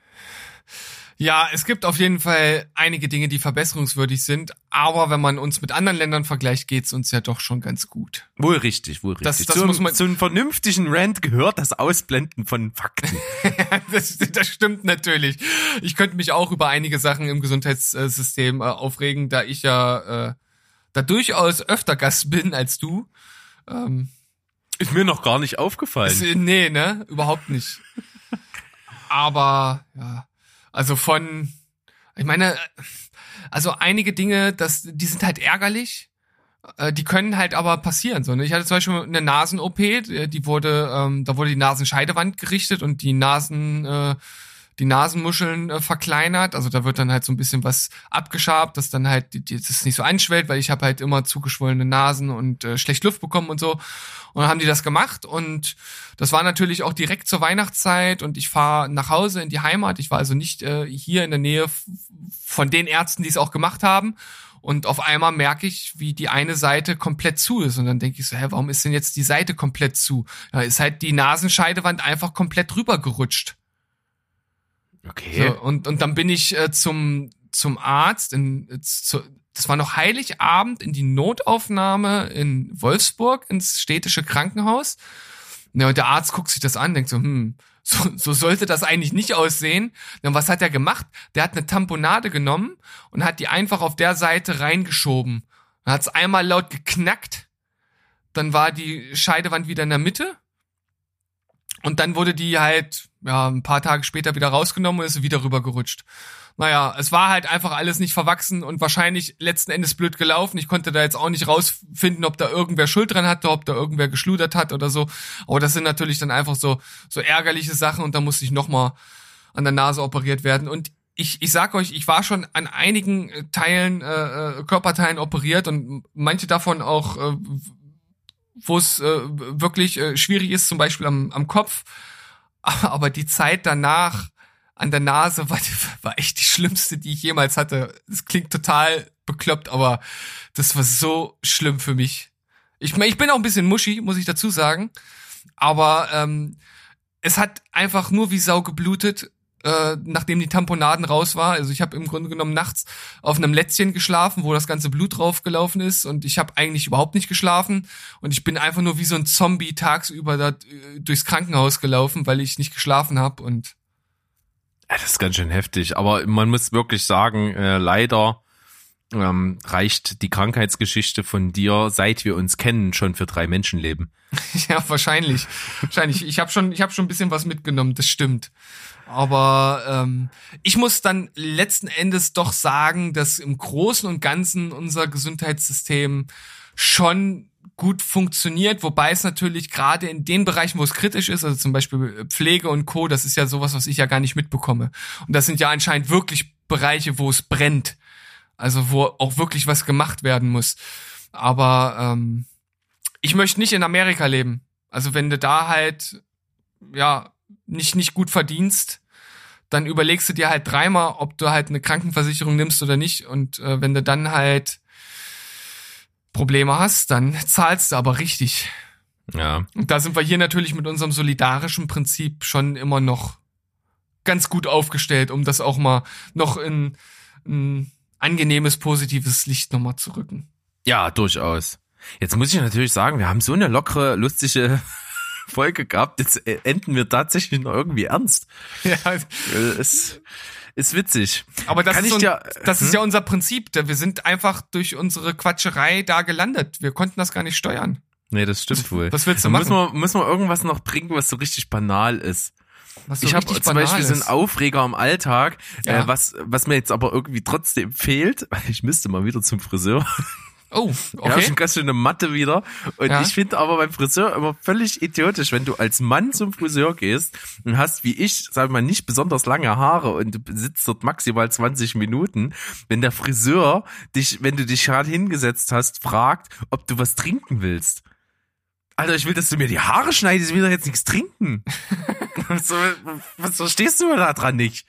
Ja, es gibt auf jeden Fall einige Dinge, die verbesserungswürdig sind, aber wenn man uns mit anderen Ländern vergleicht, geht's uns ja doch schon ganz gut. Wohl richtig, wohl richtig. Das, das zu, muss man zu einem vernünftigen Rant gehört das Ausblenden von Fakten. das, das stimmt natürlich. Ich könnte mich auch über einige Sachen im Gesundheitssystem äh, aufregen, da ich ja äh, da durchaus öfter Gast bin als du. Ähm, ist mir noch gar nicht aufgefallen. Ist, nee, ne? Überhaupt nicht. Aber ja also von, ich meine, also einige Dinge, das, die sind halt ärgerlich. Äh, die können halt aber passieren. So, ne? Ich hatte zum Beispiel eine Nasen-OP, die wurde, ähm, da wurde die Nasenscheidewand gerichtet und die Nasen, äh, die Nasenmuscheln äh, verkleinert. Also da wird dann halt so ein bisschen was abgeschabt, dass dann halt die, die, das nicht so anschwellt, weil ich habe halt immer zugeschwollene Nasen und äh, schlecht Luft bekommen und so. Und dann haben die das gemacht und das war natürlich auch direkt zur Weihnachtszeit und ich fahre nach Hause in die Heimat. Ich war also nicht äh, hier in der Nähe von den Ärzten, die es auch gemacht haben. Und auf einmal merke ich, wie die eine Seite komplett zu ist. Und dann denke ich so, hä, warum ist denn jetzt die Seite komplett zu? Ja, ist halt die Nasenscheidewand einfach komplett rübergerutscht. Okay. So, und, und dann bin ich äh, zum, zum Arzt, in, zu, das war noch Heiligabend, in die Notaufnahme in Wolfsburg, ins städtische Krankenhaus. Ja, und der Arzt guckt sich das an, denkt so, hm, so, so sollte das eigentlich nicht aussehen. Und was hat er gemacht? Der hat eine Tamponade genommen und hat die einfach auf der Seite reingeschoben. Dann hat es einmal laut geknackt. Dann war die Scheidewand wieder in der Mitte. Und dann wurde die halt ja, ein paar Tage später wieder rausgenommen und ist wieder rübergerutscht. Naja, es war halt einfach alles nicht verwachsen und wahrscheinlich letzten Endes blöd gelaufen. Ich konnte da jetzt auch nicht rausfinden, ob da irgendwer Schuld dran hatte, ob da irgendwer geschludert hat oder so. Aber das sind natürlich dann einfach so, so ärgerliche Sachen und da musste ich nochmal an der Nase operiert werden. Und ich, ich sag euch, ich war schon an einigen äh, Teilen, äh, äh, Körperteilen operiert und manche davon auch, äh, wo es äh, wirklich äh, schwierig ist, zum Beispiel am, am Kopf aber die Zeit danach an der Nase war, war echt die schlimmste, die ich jemals hatte. Es klingt total bekloppt, aber das war so schlimm für mich. Ich, ich bin auch ein bisschen muschi, muss ich dazu sagen. Aber ähm, es hat einfach nur wie Sau geblutet äh, nachdem die Tamponaden raus war. Also ich habe im Grunde genommen nachts auf einem Lätzchen geschlafen, wo das ganze Blut draufgelaufen ist und ich habe eigentlich überhaupt nicht geschlafen und ich bin einfach nur wie so ein Zombie tagsüber da äh, durchs Krankenhaus gelaufen, weil ich nicht geschlafen habe und ja, das ist ganz schön heftig, aber man muss wirklich sagen, äh, leider ähm, reicht die Krankheitsgeschichte von dir, seit wir uns kennen, schon für drei Menschenleben. ja, wahrscheinlich. wahrscheinlich. Ich habe schon, ich habe schon ein bisschen was mitgenommen. Das stimmt. Aber ähm, ich muss dann letzten Endes doch sagen, dass im Großen und Ganzen unser Gesundheitssystem schon gut funktioniert, wobei es natürlich gerade in den Bereichen, wo es kritisch ist, also zum Beispiel Pflege und Co., das ist ja sowas, was ich ja gar nicht mitbekomme. Und das sind ja anscheinend wirklich Bereiche, wo es brennt. Also wo auch wirklich was gemacht werden muss. Aber ähm, ich möchte nicht in Amerika leben. Also wenn du da halt ja nicht nicht gut verdienst, dann überlegst du dir halt dreimal, ob du halt eine Krankenversicherung nimmst oder nicht. Und äh, wenn du dann halt Probleme hast, dann zahlst du aber richtig. Ja. Und da sind wir hier natürlich mit unserem solidarischen Prinzip schon immer noch ganz gut aufgestellt, um das auch mal noch in ein angenehmes, positives Licht nochmal zu rücken. Ja, durchaus. Jetzt muss ich natürlich sagen, wir haben so eine lockere, lustige Folge gehabt. Jetzt äh, enden wir tatsächlich noch irgendwie ernst. Ja, Es ist witzig. aber das, Kann ist, ich un dir- das ist hm? ja unser Prinzip. Wir sind einfach durch unsere Quatscherei da gelandet. Wir konnten das gar nicht steuern. Nee, das stimmt wohl. Was willst du Dann Müssen machen? wir, müssen wir irgendwas noch bringen, was so richtig banal ist. Was so ich habe zum Beispiel so einen ist. Aufreger im Alltag, Ja. äh, was, was mir jetzt aber irgendwie trotzdem fehlt. Ich müsste mal wieder zum Friseur. Oh, okay. schon ganz schön eine Matte wieder. Und Ja. ich finde aber beim Friseur immer völlig idiotisch, wenn du als Mann zum Friseur gehst und hast, wie ich, sag mal, nicht besonders lange Haare und du sitzt dort maximal 20 Minuten, wenn der Friseur dich, wenn du dich gerade hingesetzt hast, fragt, ob du was trinken willst. Alter, ich will, dass du mir die Haare schneidest, ich will doch jetzt nichts trinken. was, was verstehst du da dran nicht?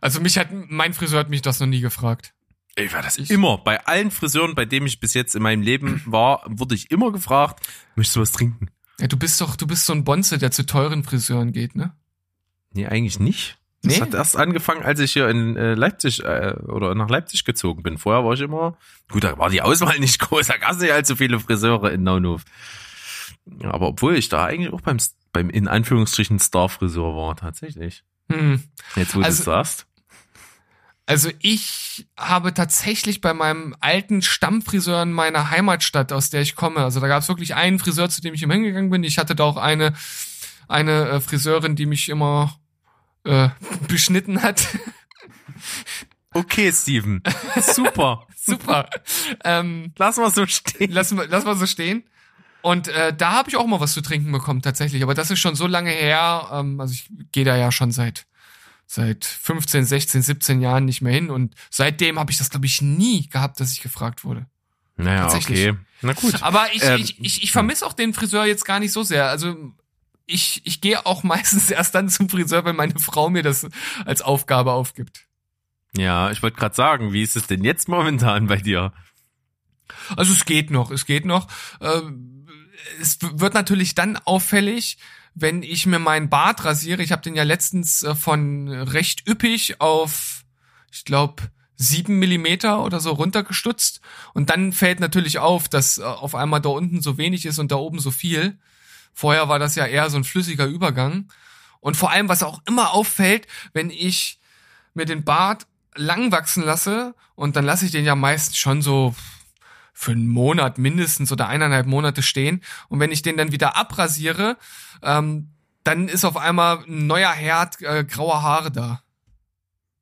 Also mich hat, mein Friseur hat mich das noch nie gefragt. Ich war das Ich- immer. Bei allen Friseuren, bei denen ich bis jetzt in meinem Leben war, wurde ich immer gefragt, möchtest du was trinken? Ja, du bist doch, du bist so ein Bonze, der zu teuren Friseuren geht, ne? Nee, eigentlich nicht. Das Nee? hat erst angefangen, als ich hier in äh, Leipzig äh, oder nach Leipzig gezogen bin. Vorher war ich immer, gut, da war die Auswahl nicht groß, da gab es nicht allzu viele Friseure in Naunhof. Aber obwohl ich da eigentlich auch beim, beim in Anführungsstrichen Star-Friseur war, tatsächlich. Hm. Jetzt, wo Also- du sagst. Also ich habe tatsächlich bei meinem alten Stammfriseur in meiner Heimatstadt, aus der ich komme, also da gab es wirklich einen Friseur, zu dem ich immer hingegangen bin. Ich hatte da auch eine, eine äh, Friseurin, die mich immer äh, beschnitten hat. Okay, Steven. Super. Super. ähm, Lass mal so stehen. lass, mal- lass mal so stehen. Und äh, da habe ich auch mal was zu trinken bekommen, tatsächlich. Aber das ist schon so lange her. Ähm, also ich gehe da ja schon seit seit 15, 16, 17 Jahren nicht mehr hin. Und seitdem habe ich das, glaube ich, nie gehabt, dass ich gefragt wurde. Naja, Tatsächlich. okay. Na gut. Aber ich, Ähm, ich, ich, ich vermisse auch den Friseur jetzt gar nicht so sehr. Also ich, ich gehe auch meistens erst dann zum Friseur, wenn meine Frau mir das als Aufgabe aufgibt. Ja, ich wollte gerade sagen, wie ist es denn jetzt momentan bei dir? Also es geht noch, es geht noch. Ähm, es wird natürlich dann auffällig, wenn ich mir meinen Bart rasiere. Ich habe den ja letztens äh, von recht üppig auf, ich glaube, sieben Millimeter oder so runtergestutzt. Und dann fällt natürlich auf, dass äh, auf einmal da unten so wenig ist und da oben so viel. Vorher war das ja eher so ein flüssiger Übergang. Und vor allem, was auch immer auffällt, wenn ich mir den Bart lang wachsen lasse und dann lasse ich den ja meistens schon so für einen Monat mindestens oder eineinhalb Monate stehen. Und wenn ich den dann wieder abrasiere, ähm, dann ist auf einmal ein neuer Herd äh, grauer Haare da.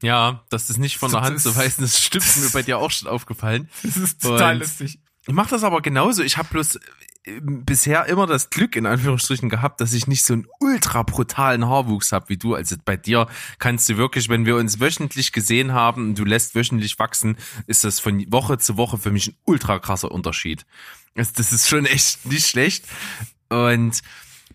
Ja, das ist nicht von der Das Hand zu weisen, das stimmt mir bei dir auch schon aufgefallen. Das ist total Und- lustig. Ich mache das aber genauso. Ich habe bloß bisher immer das Glück in Anführungsstrichen gehabt, dass ich nicht so einen ultra brutalen Haarwuchs habe wie du. Also bei dir kannst du wirklich, wenn wir uns wöchentlich gesehen haben und du lässt wöchentlich wachsen, ist das von Woche zu Woche für mich ein ultra krasser Unterschied. Das, ist schon echt nicht schlecht. Und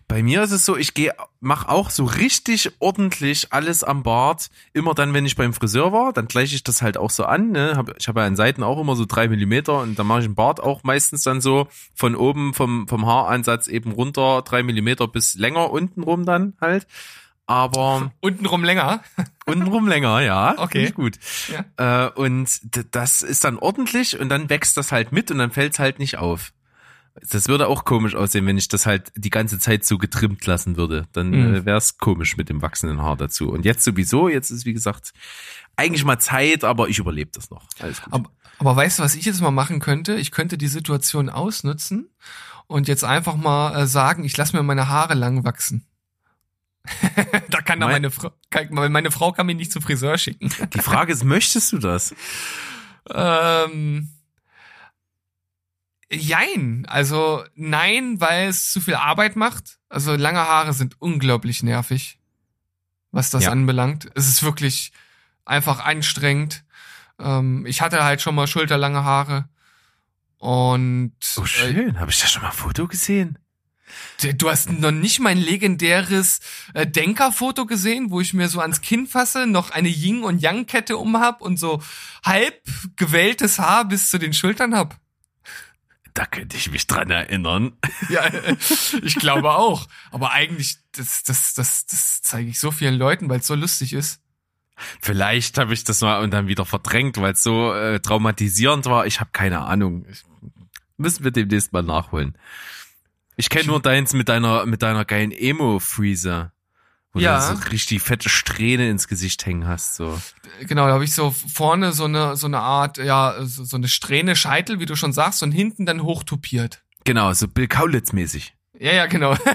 bei mir ist es so, ich gehe, mach auch so richtig ordentlich alles am Bart. Immer dann, wenn ich beim Friseur war, dann gleiche ich das halt auch so an. Ne? Hab, ich habe ja an Seiten auch immer so drei Millimeter und dann mache ich den Bart auch meistens dann so von oben vom, vom Haaransatz eben runter drei Millimeter bis länger unten rum dann halt. Aber Untenrum länger. untenrum länger, ja. Okay. Gut. Ja. Äh, und das ist dann ordentlich und dann wächst das halt mit und dann fällt es halt nicht auf. Das würde auch komisch aussehen, wenn ich das halt die ganze Zeit so getrimmt lassen würde. Dann Mhm. äh, wäre es komisch mit dem wachsenden Haar dazu. Und jetzt sowieso, jetzt ist wie gesagt eigentlich mal Zeit, aber ich überlebe das noch. Aber, aber weißt du, was ich jetzt mal machen könnte? Ich könnte die Situation ausnutzen und jetzt einfach mal äh, sagen, ich lasse mir meine Haare lang wachsen. da kann Mein- meine Frau, kann, meine Frau kann mich nicht zum Friseur schicken. Die Frage ist, möchtest du das? Ähm, jein. Also nein, weil es zu viel Arbeit macht. Also lange Haare sind unglaublich nervig, was das Ja. anbelangt. Es ist wirklich einfach anstrengend. Ähm, ich hatte halt schon mal schulterlange Haare Und Oh, schön. Habe ich da schon mal ein Foto gesehen? äh, du hast noch nicht mein legendäres äh, Denkerfoto gesehen, wo ich mir so ans Kinn fasse, noch eine Yin- und Yang-Kette umhab und so halb gewelltes Haar bis zu den Schultern hab. Da könnte ich mich dran erinnern. Ja, ich glaube auch. Aber eigentlich, das, das, das, das zeige ich so vielen Leuten, weil es so lustig ist. Vielleicht habe ich das mal und dann wieder verdrängt, weil es so äh, traumatisierend war. Ich habe keine Ahnung. Ich, müssen wir demnächst mal nachholen. Ich kenne nur deins mit deiner mit deiner geilen Emo-Freezer. Wo Ja. du so richtig fette Strähne ins Gesicht hängen hast. So. Genau, da habe ich so vorne so eine, so eine Art, ja, so, so eine Strähne Scheitel, wie du schon sagst, und hinten dann hochtopiert. Genau, so Bill Kaulitz-mäßig. Ja, ja, genau.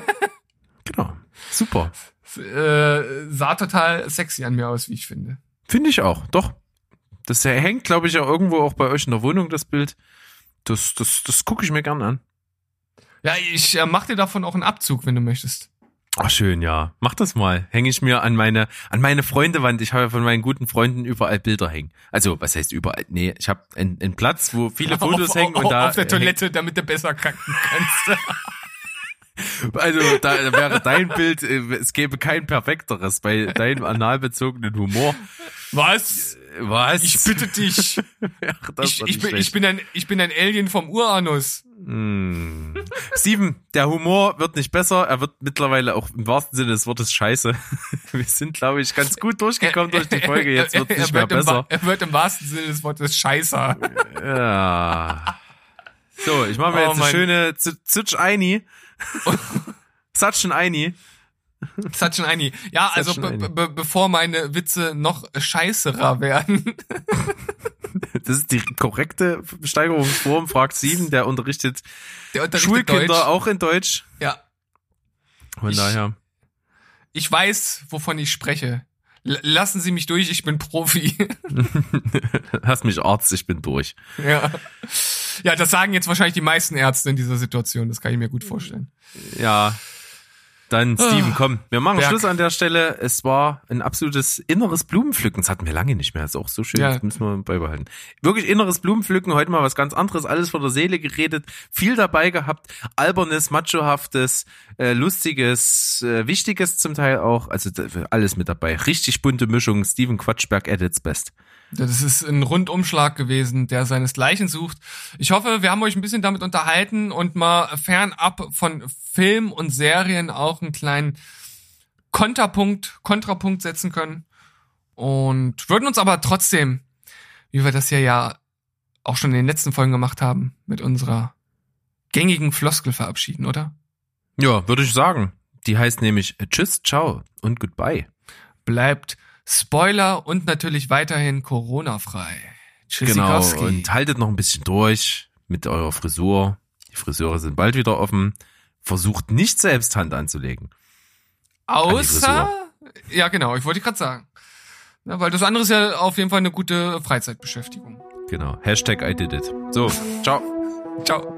Genau. Super. äh, sah total sexy an mir aus, wie ich finde. Finde ich auch, doch. Das hängt, glaube ich, ja irgendwo auch bei euch in der Wohnung, das Bild. Das, das, das gucke ich mir gern an. Ja, ich äh, mach dir davon auch einen Abzug, wenn du möchtest. Ach schön, ja. Mach das mal. Hänge ich mir an meine an meine Freundewand. Ich habe ja von meinen guten Freunden überall Bilder hängen. Also, was heißt überall? Nee, ich habe einen, einen Platz, wo viele Fotos auf, hängen auf, und da auf der Toilette, damit du besser kacken kannst. Also, da wäre dein Bild, äh, es gäbe kein perfekteres bei deinem analbezogenen Humor. Was? Was? Ich bitte dich. Ach, Ich, ich, nicht bin, ich, bin ein, ich bin ein Alien vom Uranus. Hm. Steven, der Humor wird nicht besser, er wird mittlerweile auch im wahrsten Sinne des Wortes scheiße. Wir sind, glaube ich, ganz gut durchgekommen durch die Folge, jetzt wird es er, nicht mehr wird besser. er wird im wahrsten Sinne des Wortes scheißer. Ja. So, ich mache mir Oh, jetzt eine schöne Z- Eini. Satschen Eini. Such an Eini. Ja, Such also an be be bevor meine Witze noch scheißerer werden. Das ist die korrekte Steigerungsform. Fragt sieben, der unterrichtet Der unterrichtet Schulkinder Deutsch. auch in Deutsch. Ja, Von Ich- daher. ich weiß, wovon ich spreche. Lassen Sie mich durch, ich bin Profi. Lass mich Arzt, ich bin durch. ja. ja, das sagen jetzt wahrscheinlich die meisten Ärzte in dieser Situation. Das kann ich mir gut vorstellen. Ja. Dann, Steven, komm, wir machen Ah. Berg. Schluss an der Stelle. Es war ein absolutes inneres Blumenpflücken. Das hatten wir lange nicht mehr. ist auch so schön. Ja. Das müssen wir beibehalten. Wirklich inneres Blumenpflücken. Heute mal was ganz anderes. Alles vor der Seele geredet. Viel dabei gehabt. Albernes, Machohaftes, äh, Lustiges, äh, Wichtiges zum Teil auch. Also alles mit dabei. Richtig bunte Mischung. Steven Quatschberg at its best. Das ist ein Rundumschlag gewesen, der seinesgleichen sucht. Ich hoffe, wir haben euch ein bisschen damit unterhalten und mal fernab von Film und Serien auch einen kleinen Konterpunkt, Kontrapunkt setzen können. Und würden uns aber trotzdem, wie wir das hier ja auch schon in den letzten Folgen gemacht haben, mit unserer gängigen Floskel verabschieden, oder? Ja, würde ich sagen. Die heißt nämlich Tschüss, Ciao und Goodbye. Bleibt Spoiler und natürlich weiterhin Corona-frei. Genau, Tschüssikowski. und haltet noch ein bisschen durch mit eurer Frisur. Die Friseure sind bald wieder offen. Versucht nicht selbst Hand anzulegen. Außer, ja genau, ich wollte gerade sagen. Ja, weil das andere ist ja auf jeden Fall eine gute Freizeitbeschäftigung. Genau. Hashtag I did it. So, ciao. Ciao.